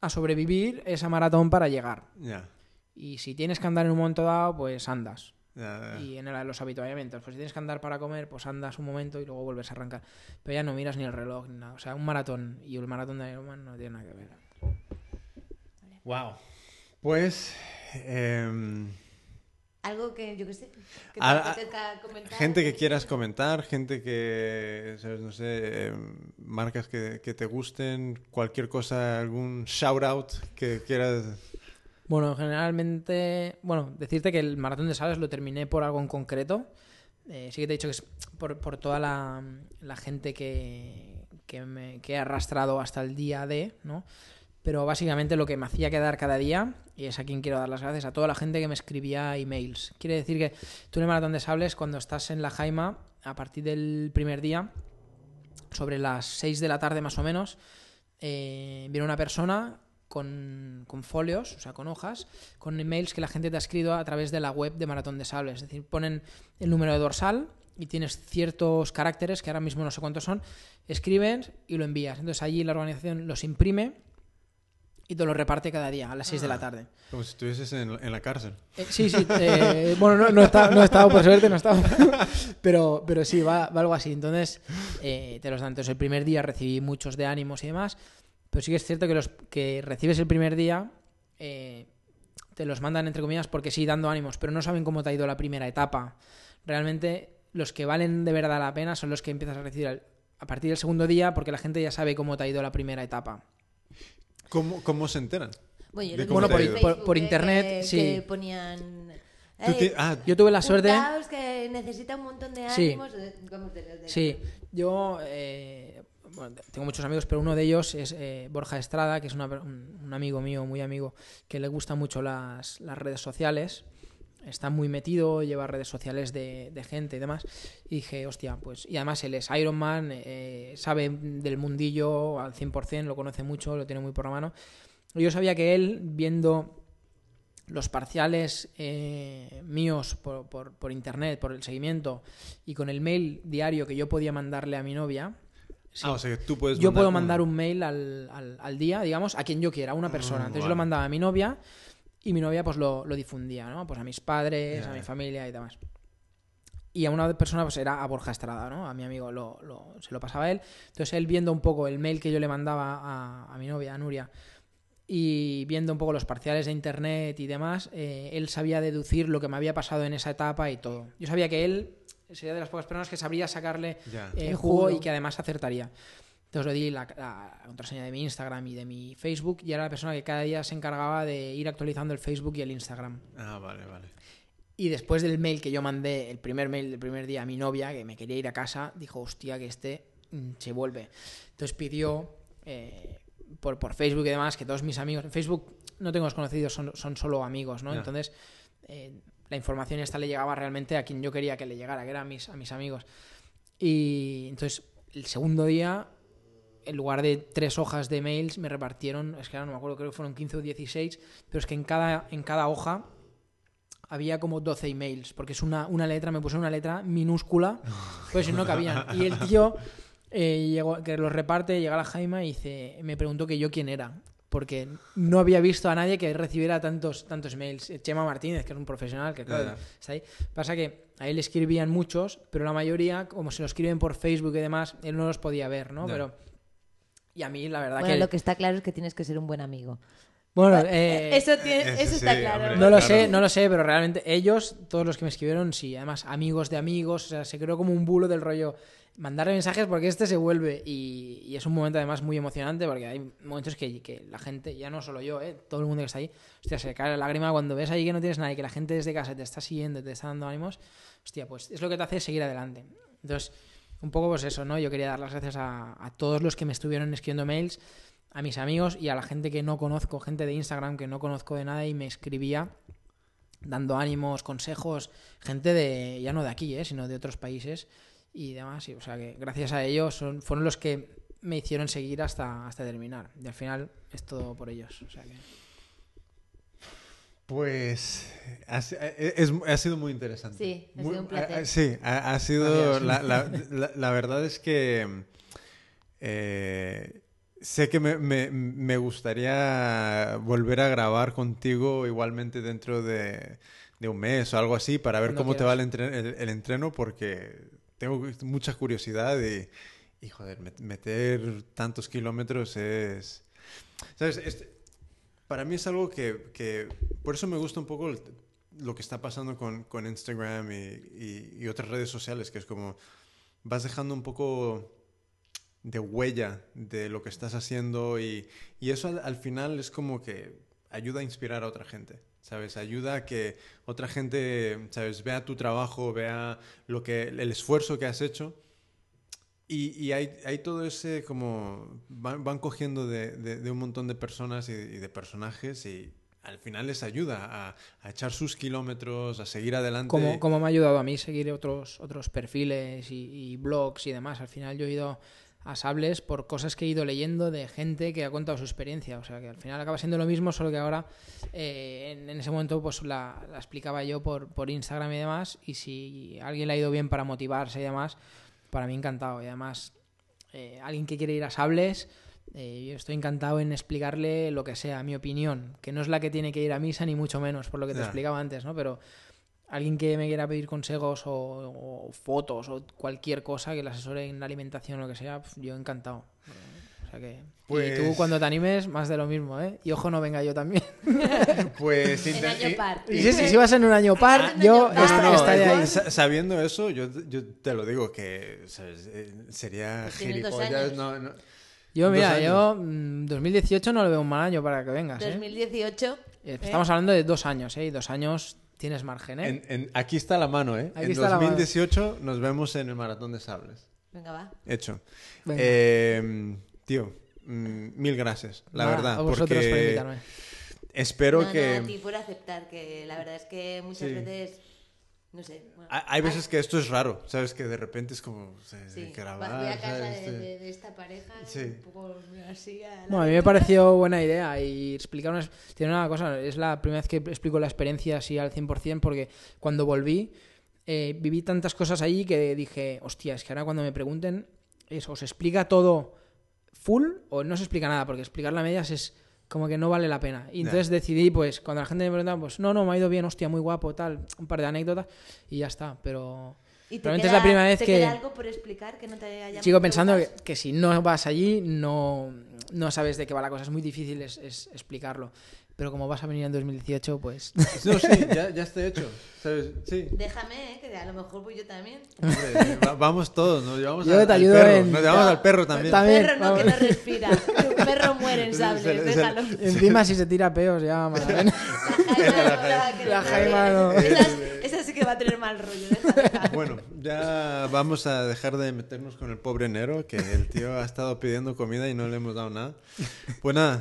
a sobrevivir esa maratón para llegar. Ya. Y si tienes que andar en un momento dado, pues andas. Y en el- los habituallamientos. Pues si tienes que andar para comer, pues andas un momento y luego vuelves a arrancar. Pero ya no miras ni el reloj ni nada. O sea, un maratón y el maratón de Ironman no tiene nada que ver. Wow. Pues em, Algo que, yo qué sé, que te A- a- apetezca comentar. gente que quieras comentar, gente que, ¿sabes? no sé, em, marcas que, que te gusten, cualquier cosa, algún shout out que quieras. Bueno, generalmente, bueno, decirte que el maratón de Sales lo terminé por algo en concreto. Eh, sí que te he dicho que es por, por toda la, gente que, que, me, he arrastrado hasta el día de, ¿no? Pero básicamente lo que me hacía quedar cada día, y es a quien quiero dar las gracias, a toda la gente que me escribía emails. Quiere decir que tú en el Maratón de Sables, cuando estás en la Jaima, a partir del primer día, sobre las 6 de la tarde más o menos, eh, viene una persona con, con folios, o sea, con hojas, con emails que la gente te ha escrito a través de la web de Maratón de Sables. Es decir, ponen el número de dorsal y tienes ciertos caracteres, que ahora mismo no sé cuántos son, escribes y lo envías. Entonces allí la organización los imprime y te lo reparte cada día a las 6 de la tarde. Como si estuvieses en, en la cárcel. Eh, sí, sí. eh, bueno, no, no, estado, no he estado, por suerte, no he estado. Pero, pero sí, va, va algo así. Entonces, eh, te los dan. Entonces, el primer día recibí muchos de ánimos y demás. Pero sí que es cierto que los que recibes el primer día eh, te los mandan, entre comillas, porque sí, dando ánimos, pero no saben cómo te ha ido la primera etapa. Realmente, los que valen de verdad la pena son los que empiezas a recibir al- a partir del segundo día, porque la gente ya sabe cómo te ha ido la primera etapa. ¿Cómo, cómo se enteran? Bueno, yo ¿De lo cómo Bueno, te por, internet, que- sí. que ponían... "Eh, ah, Yo tuve la suerte. que necesita un montón de ánimos. de- Sí, yo eh, bueno, tengo muchos amigos, pero uno de ellos es eh, Borja Estrada, que es una un, amigo mío, muy amigo, que le gustan mucho las, las redes sociales. Está muy metido, lleva redes sociales de, de gente y demás. Y dije, hostia, pues. Y además él es Ironman, eh, sabe del mundillo al 100%, lo conoce mucho, lo tiene muy por la mano. Yo sabía que él, viendo los parciales eh, míos por, por- por internet, por el seguimiento y con el mail diario que yo podía mandarle a mi novia, sí, Ah, o sea que tú puedes yo puedo mandar un mail al, al- al día, digamos, a quien yo quiera, a una persona. Entonces yo lo mandaba a mi novia y mi novia pues lo, lo difundía, ¿no? Pues a mis padres, a mi familia y demás. Y a una persona pues era a Borja Estrada, ¿no? A mi amigo lo, lo- se lo pasaba a él. Entonces él viendo un poco el mail que yo le mandaba a, a mi novia, a Nuria, y viendo un poco los parciales de internet y demás, eh, él sabía deducir lo que me había pasado en esa etapa y todo. Yo sabía que él sería de las pocas personas que sabría sacarle Ya. eh, jugo y que además acertaría. Entonces le di la, la contraseña de mi Instagram y de mi Facebook y era la persona que cada día se encargaba de ir actualizando el Facebook y el Instagram. Ah, vale, vale. Y después del mail que yo mandé, el primer mail del primer día a mi novia, que me quería ir a casa, dijo, hostia, que este mm, se vuelve. Entonces pidió eh, por, por Facebook y demás que todos mis amigos, en Facebook no tengo desconocidos, son, son solo amigos, ¿no? Ya. Entonces eh, la información esta le llegaba realmente a quien yo quería que le llegara, que eran mis, a mis amigos. Y entonces el segundo día, en lugar de tres hojas de mails, me repartieron, es que ahora no me acuerdo, creo que fueron 15 o 16, pero es que en cada, en cada hoja había como 12 emails, porque es una, una letra, me puse una letra minúscula, pues no cabían. Y el tío eh, llegó, que los reparte, llega a la Jaima y dice, me preguntó que yo quién era, porque no había visto a nadie que recibiera tantos, tantos emails. Chema Martínez, que es un profesional, que claro, está ahí. Pasa que a él le escribían muchos, pero la mayoría, como se lo escriben por Facebook y demás, él no los podía ver, ¿no? Pero... Y a mí, la verdad Bueno, que... lo que está claro es que tienes que ser un buen amigo. Bueno, eh, eso tiene- ese eso sí, está claro. hombre. No lo Claro. sé, no lo sé, pero realmente ellos, todos los que me escribieron, sí, además amigos de amigos, o sea, se creó como un bulo del rollo mandarle mensajes porque este se vuelve y, y es un momento además muy emocionante porque hay momentos que, que la gente, ya no solo yo, ¿eh? todo el mundo que está ahí, hostia, se cae la lágrima cuando ves ahí que no tienes nada y que la gente desde casa te está siguiendo, te está dando ánimos, hostia, pues es lo que te hace seguir adelante. Entonces, un poco pues eso, ¿no? Yo quería dar las gracias a, a todos los que me estuvieron escribiendo mails, a mis amigos y a la gente que no conozco, gente de Instagram que no conozco de nada y me escribía dando ánimos, consejos, gente de ya no de aquí, ¿eh? sino de otros países y demás. Y, o sea que gracias a ellos son, fueron los que me hicieron seguir hasta, hasta terminar. Y al final es todo por ellos. O sea que... Pues ha, si- eh, es- ha sido muy interesante. Sí, ha Muy- sido un placer. ha- Sí, ha, ha sido... Gracias. La, la- la- la verdad es que eh, sé que me, me- me gustaría volver a grabar contigo igualmente dentro de, de un mes o algo así para ver Cuando cómo te va el, entre- el- el entreno porque tengo mucha curiosidad y, y, joder, met- meter tantos kilómetros es... ¿Sabes? Este- para mí es algo que, que- por eso me gusta un poco el- lo que está pasando con, con Instagram y, y- y otras redes sociales, que es como vas dejando un poco de huella de lo que estás haciendo y, y eso al, al final es como que ayuda a inspirar a otra gente, ¿sabes? Ayuda a que otra gente, ¿sabes? Vea tu trabajo, vea lo que, el esfuerzo que has hecho y, y hay, hay todo ese como... Van, van cogiendo de, de- un montón de personas y, y de personajes y al final les ayuda a, a echar sus kilómetros, a seguir adelante. Como, como me ha ayudado a mí seguir otros, otros perfiles y, y blogs y demás. Al final yo he ido a Sables por cosas que he ido leyendo de gente que ha contado su experiencia. O sea que al final acaba siendo lo mismo, solo que ahora eh, en, en ese momento pues la, la explicaba yo por, por Instagram y demás. Y si alguien le ha ido bien para motivarse y demás, para mí encantado. Y además, eh, alguien que quiere ir a Sables, eh, yo estoy encantado en explicarle lo que sea, mi opinión, que no es la que tiene que ir a misa ni mucho menos, por lo que te explicaba antes, ¿no? Pero alguien que me quiera pedir consejos o, o fotos o cualquier cosa que le asesore en la alimentación o lo que sea, yo encantado. O sea que... Pues- Y tú cuando te animes, más de lo mismo, ¿eh? Y ojo, no venga yo también. Pues En año y- par. Y si, si vas en un año par, Ah, yo en un año estaré ahí. sa- Sabiendo eso, yo, yo te lo digo que ¿sabes? Eh, sería Pues gilipollas. No, no. Yo, Dos mira, yo mm, 2018 no le veo un mal año para que vengas, ¿eh? 2018. Eh, ¿eh? Estamos hablando de dos años, ¿eh? Y dos años tienes margen, ¿eh? En- en- aquí está la mano, ¿eh? Aquí en está la mano. 2018 nos vemos en el Maratón de Sables. Venga, va. Hecho. Venga. Eh, tío, mm, mil gracias, la Nada, verdad. A vosotros por porque invitarme. espero no, que... no, a ti por aceptar, que la verdad es que muchas Sí. veces. No sé. bueno, Hay hay veces que esto es raro, ¿sabes? Que de repente es como... se- Sí, grabar, voy a casa Este- de- de esta pareja Sí. un poco así a la Bueno, a mí me pareció buena idea y explicar una... Tiene una cosa, es la primera vez que explico la experiencia así al 100% porque cuando volví eh, viví tantas cosas allí que dije, hostia, es que ahora cuando me pregunten, eso, ¿os explica todo full o no se explica nada? Porque explicar a medias es como que no vale la pena. Y entonces decidí, pues, cuando la gente me preguntaba, pues, no, no, me ha ido bien, hostia, muy guapo, tal, un par de anécdotas y ya está, pero... ¿Y te Probablemente es queda- la primera vez te que- queda algo por explicar que no te haya Sigo pensando que, que si no vas allí, no, no sabes de qué va la cosa. Es muy difícil es, es explicarlo. Pero como vas a venir en 2018, pues... No, sí, ya, ya está hecho, ¿sabes? Sí. Déjame, eh, que a lo mejor voy yo también. Hombre, va- vamos todos, nos llevamos Yo al, te al ayudo perro, en- nos llevamos No, al perro también. También, perro no, que vamos. no respira. Un perro muere en Se- sables, se- se- déjalo. Encima si se tira peos ya... madre. La Jaima no no. Esa, sí que va a tener mal rollo. déjala. Bueno, ya vamos a dejar de meternos con el pobre Nero, que el tío ha estado pidiendo comida y no le hemos dado nada. Pues nada,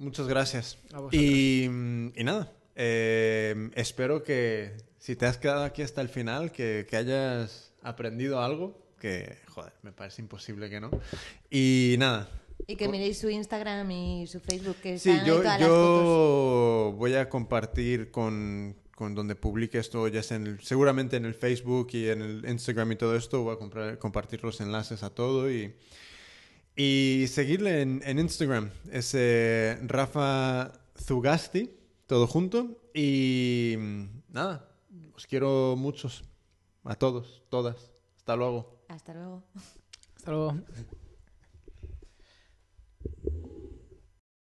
muchas gracias. A. Y, mm, y nada, eh, espero que si te has quedado aquí hasta el final, que, que hayas aprendido algo, que, joder, me parece imposible que no. Y nada. Y que miréis su Instagram y su Facebook, que Sí, están ahí yo, todas las fotos. yo voy a compartir con, con donde publique esto, ya sea en el- seguramente en el Facebook y en el Instagram y todo esto, voy a comprar- compartir los enlaces a todo y, y seguirle en, en Instagram, es eh, Rafa Zugasti, todo junto. Y mm, nada, os quiero muchos, a todos, todas. Hasta luego. Hasta luego. Hasta luego.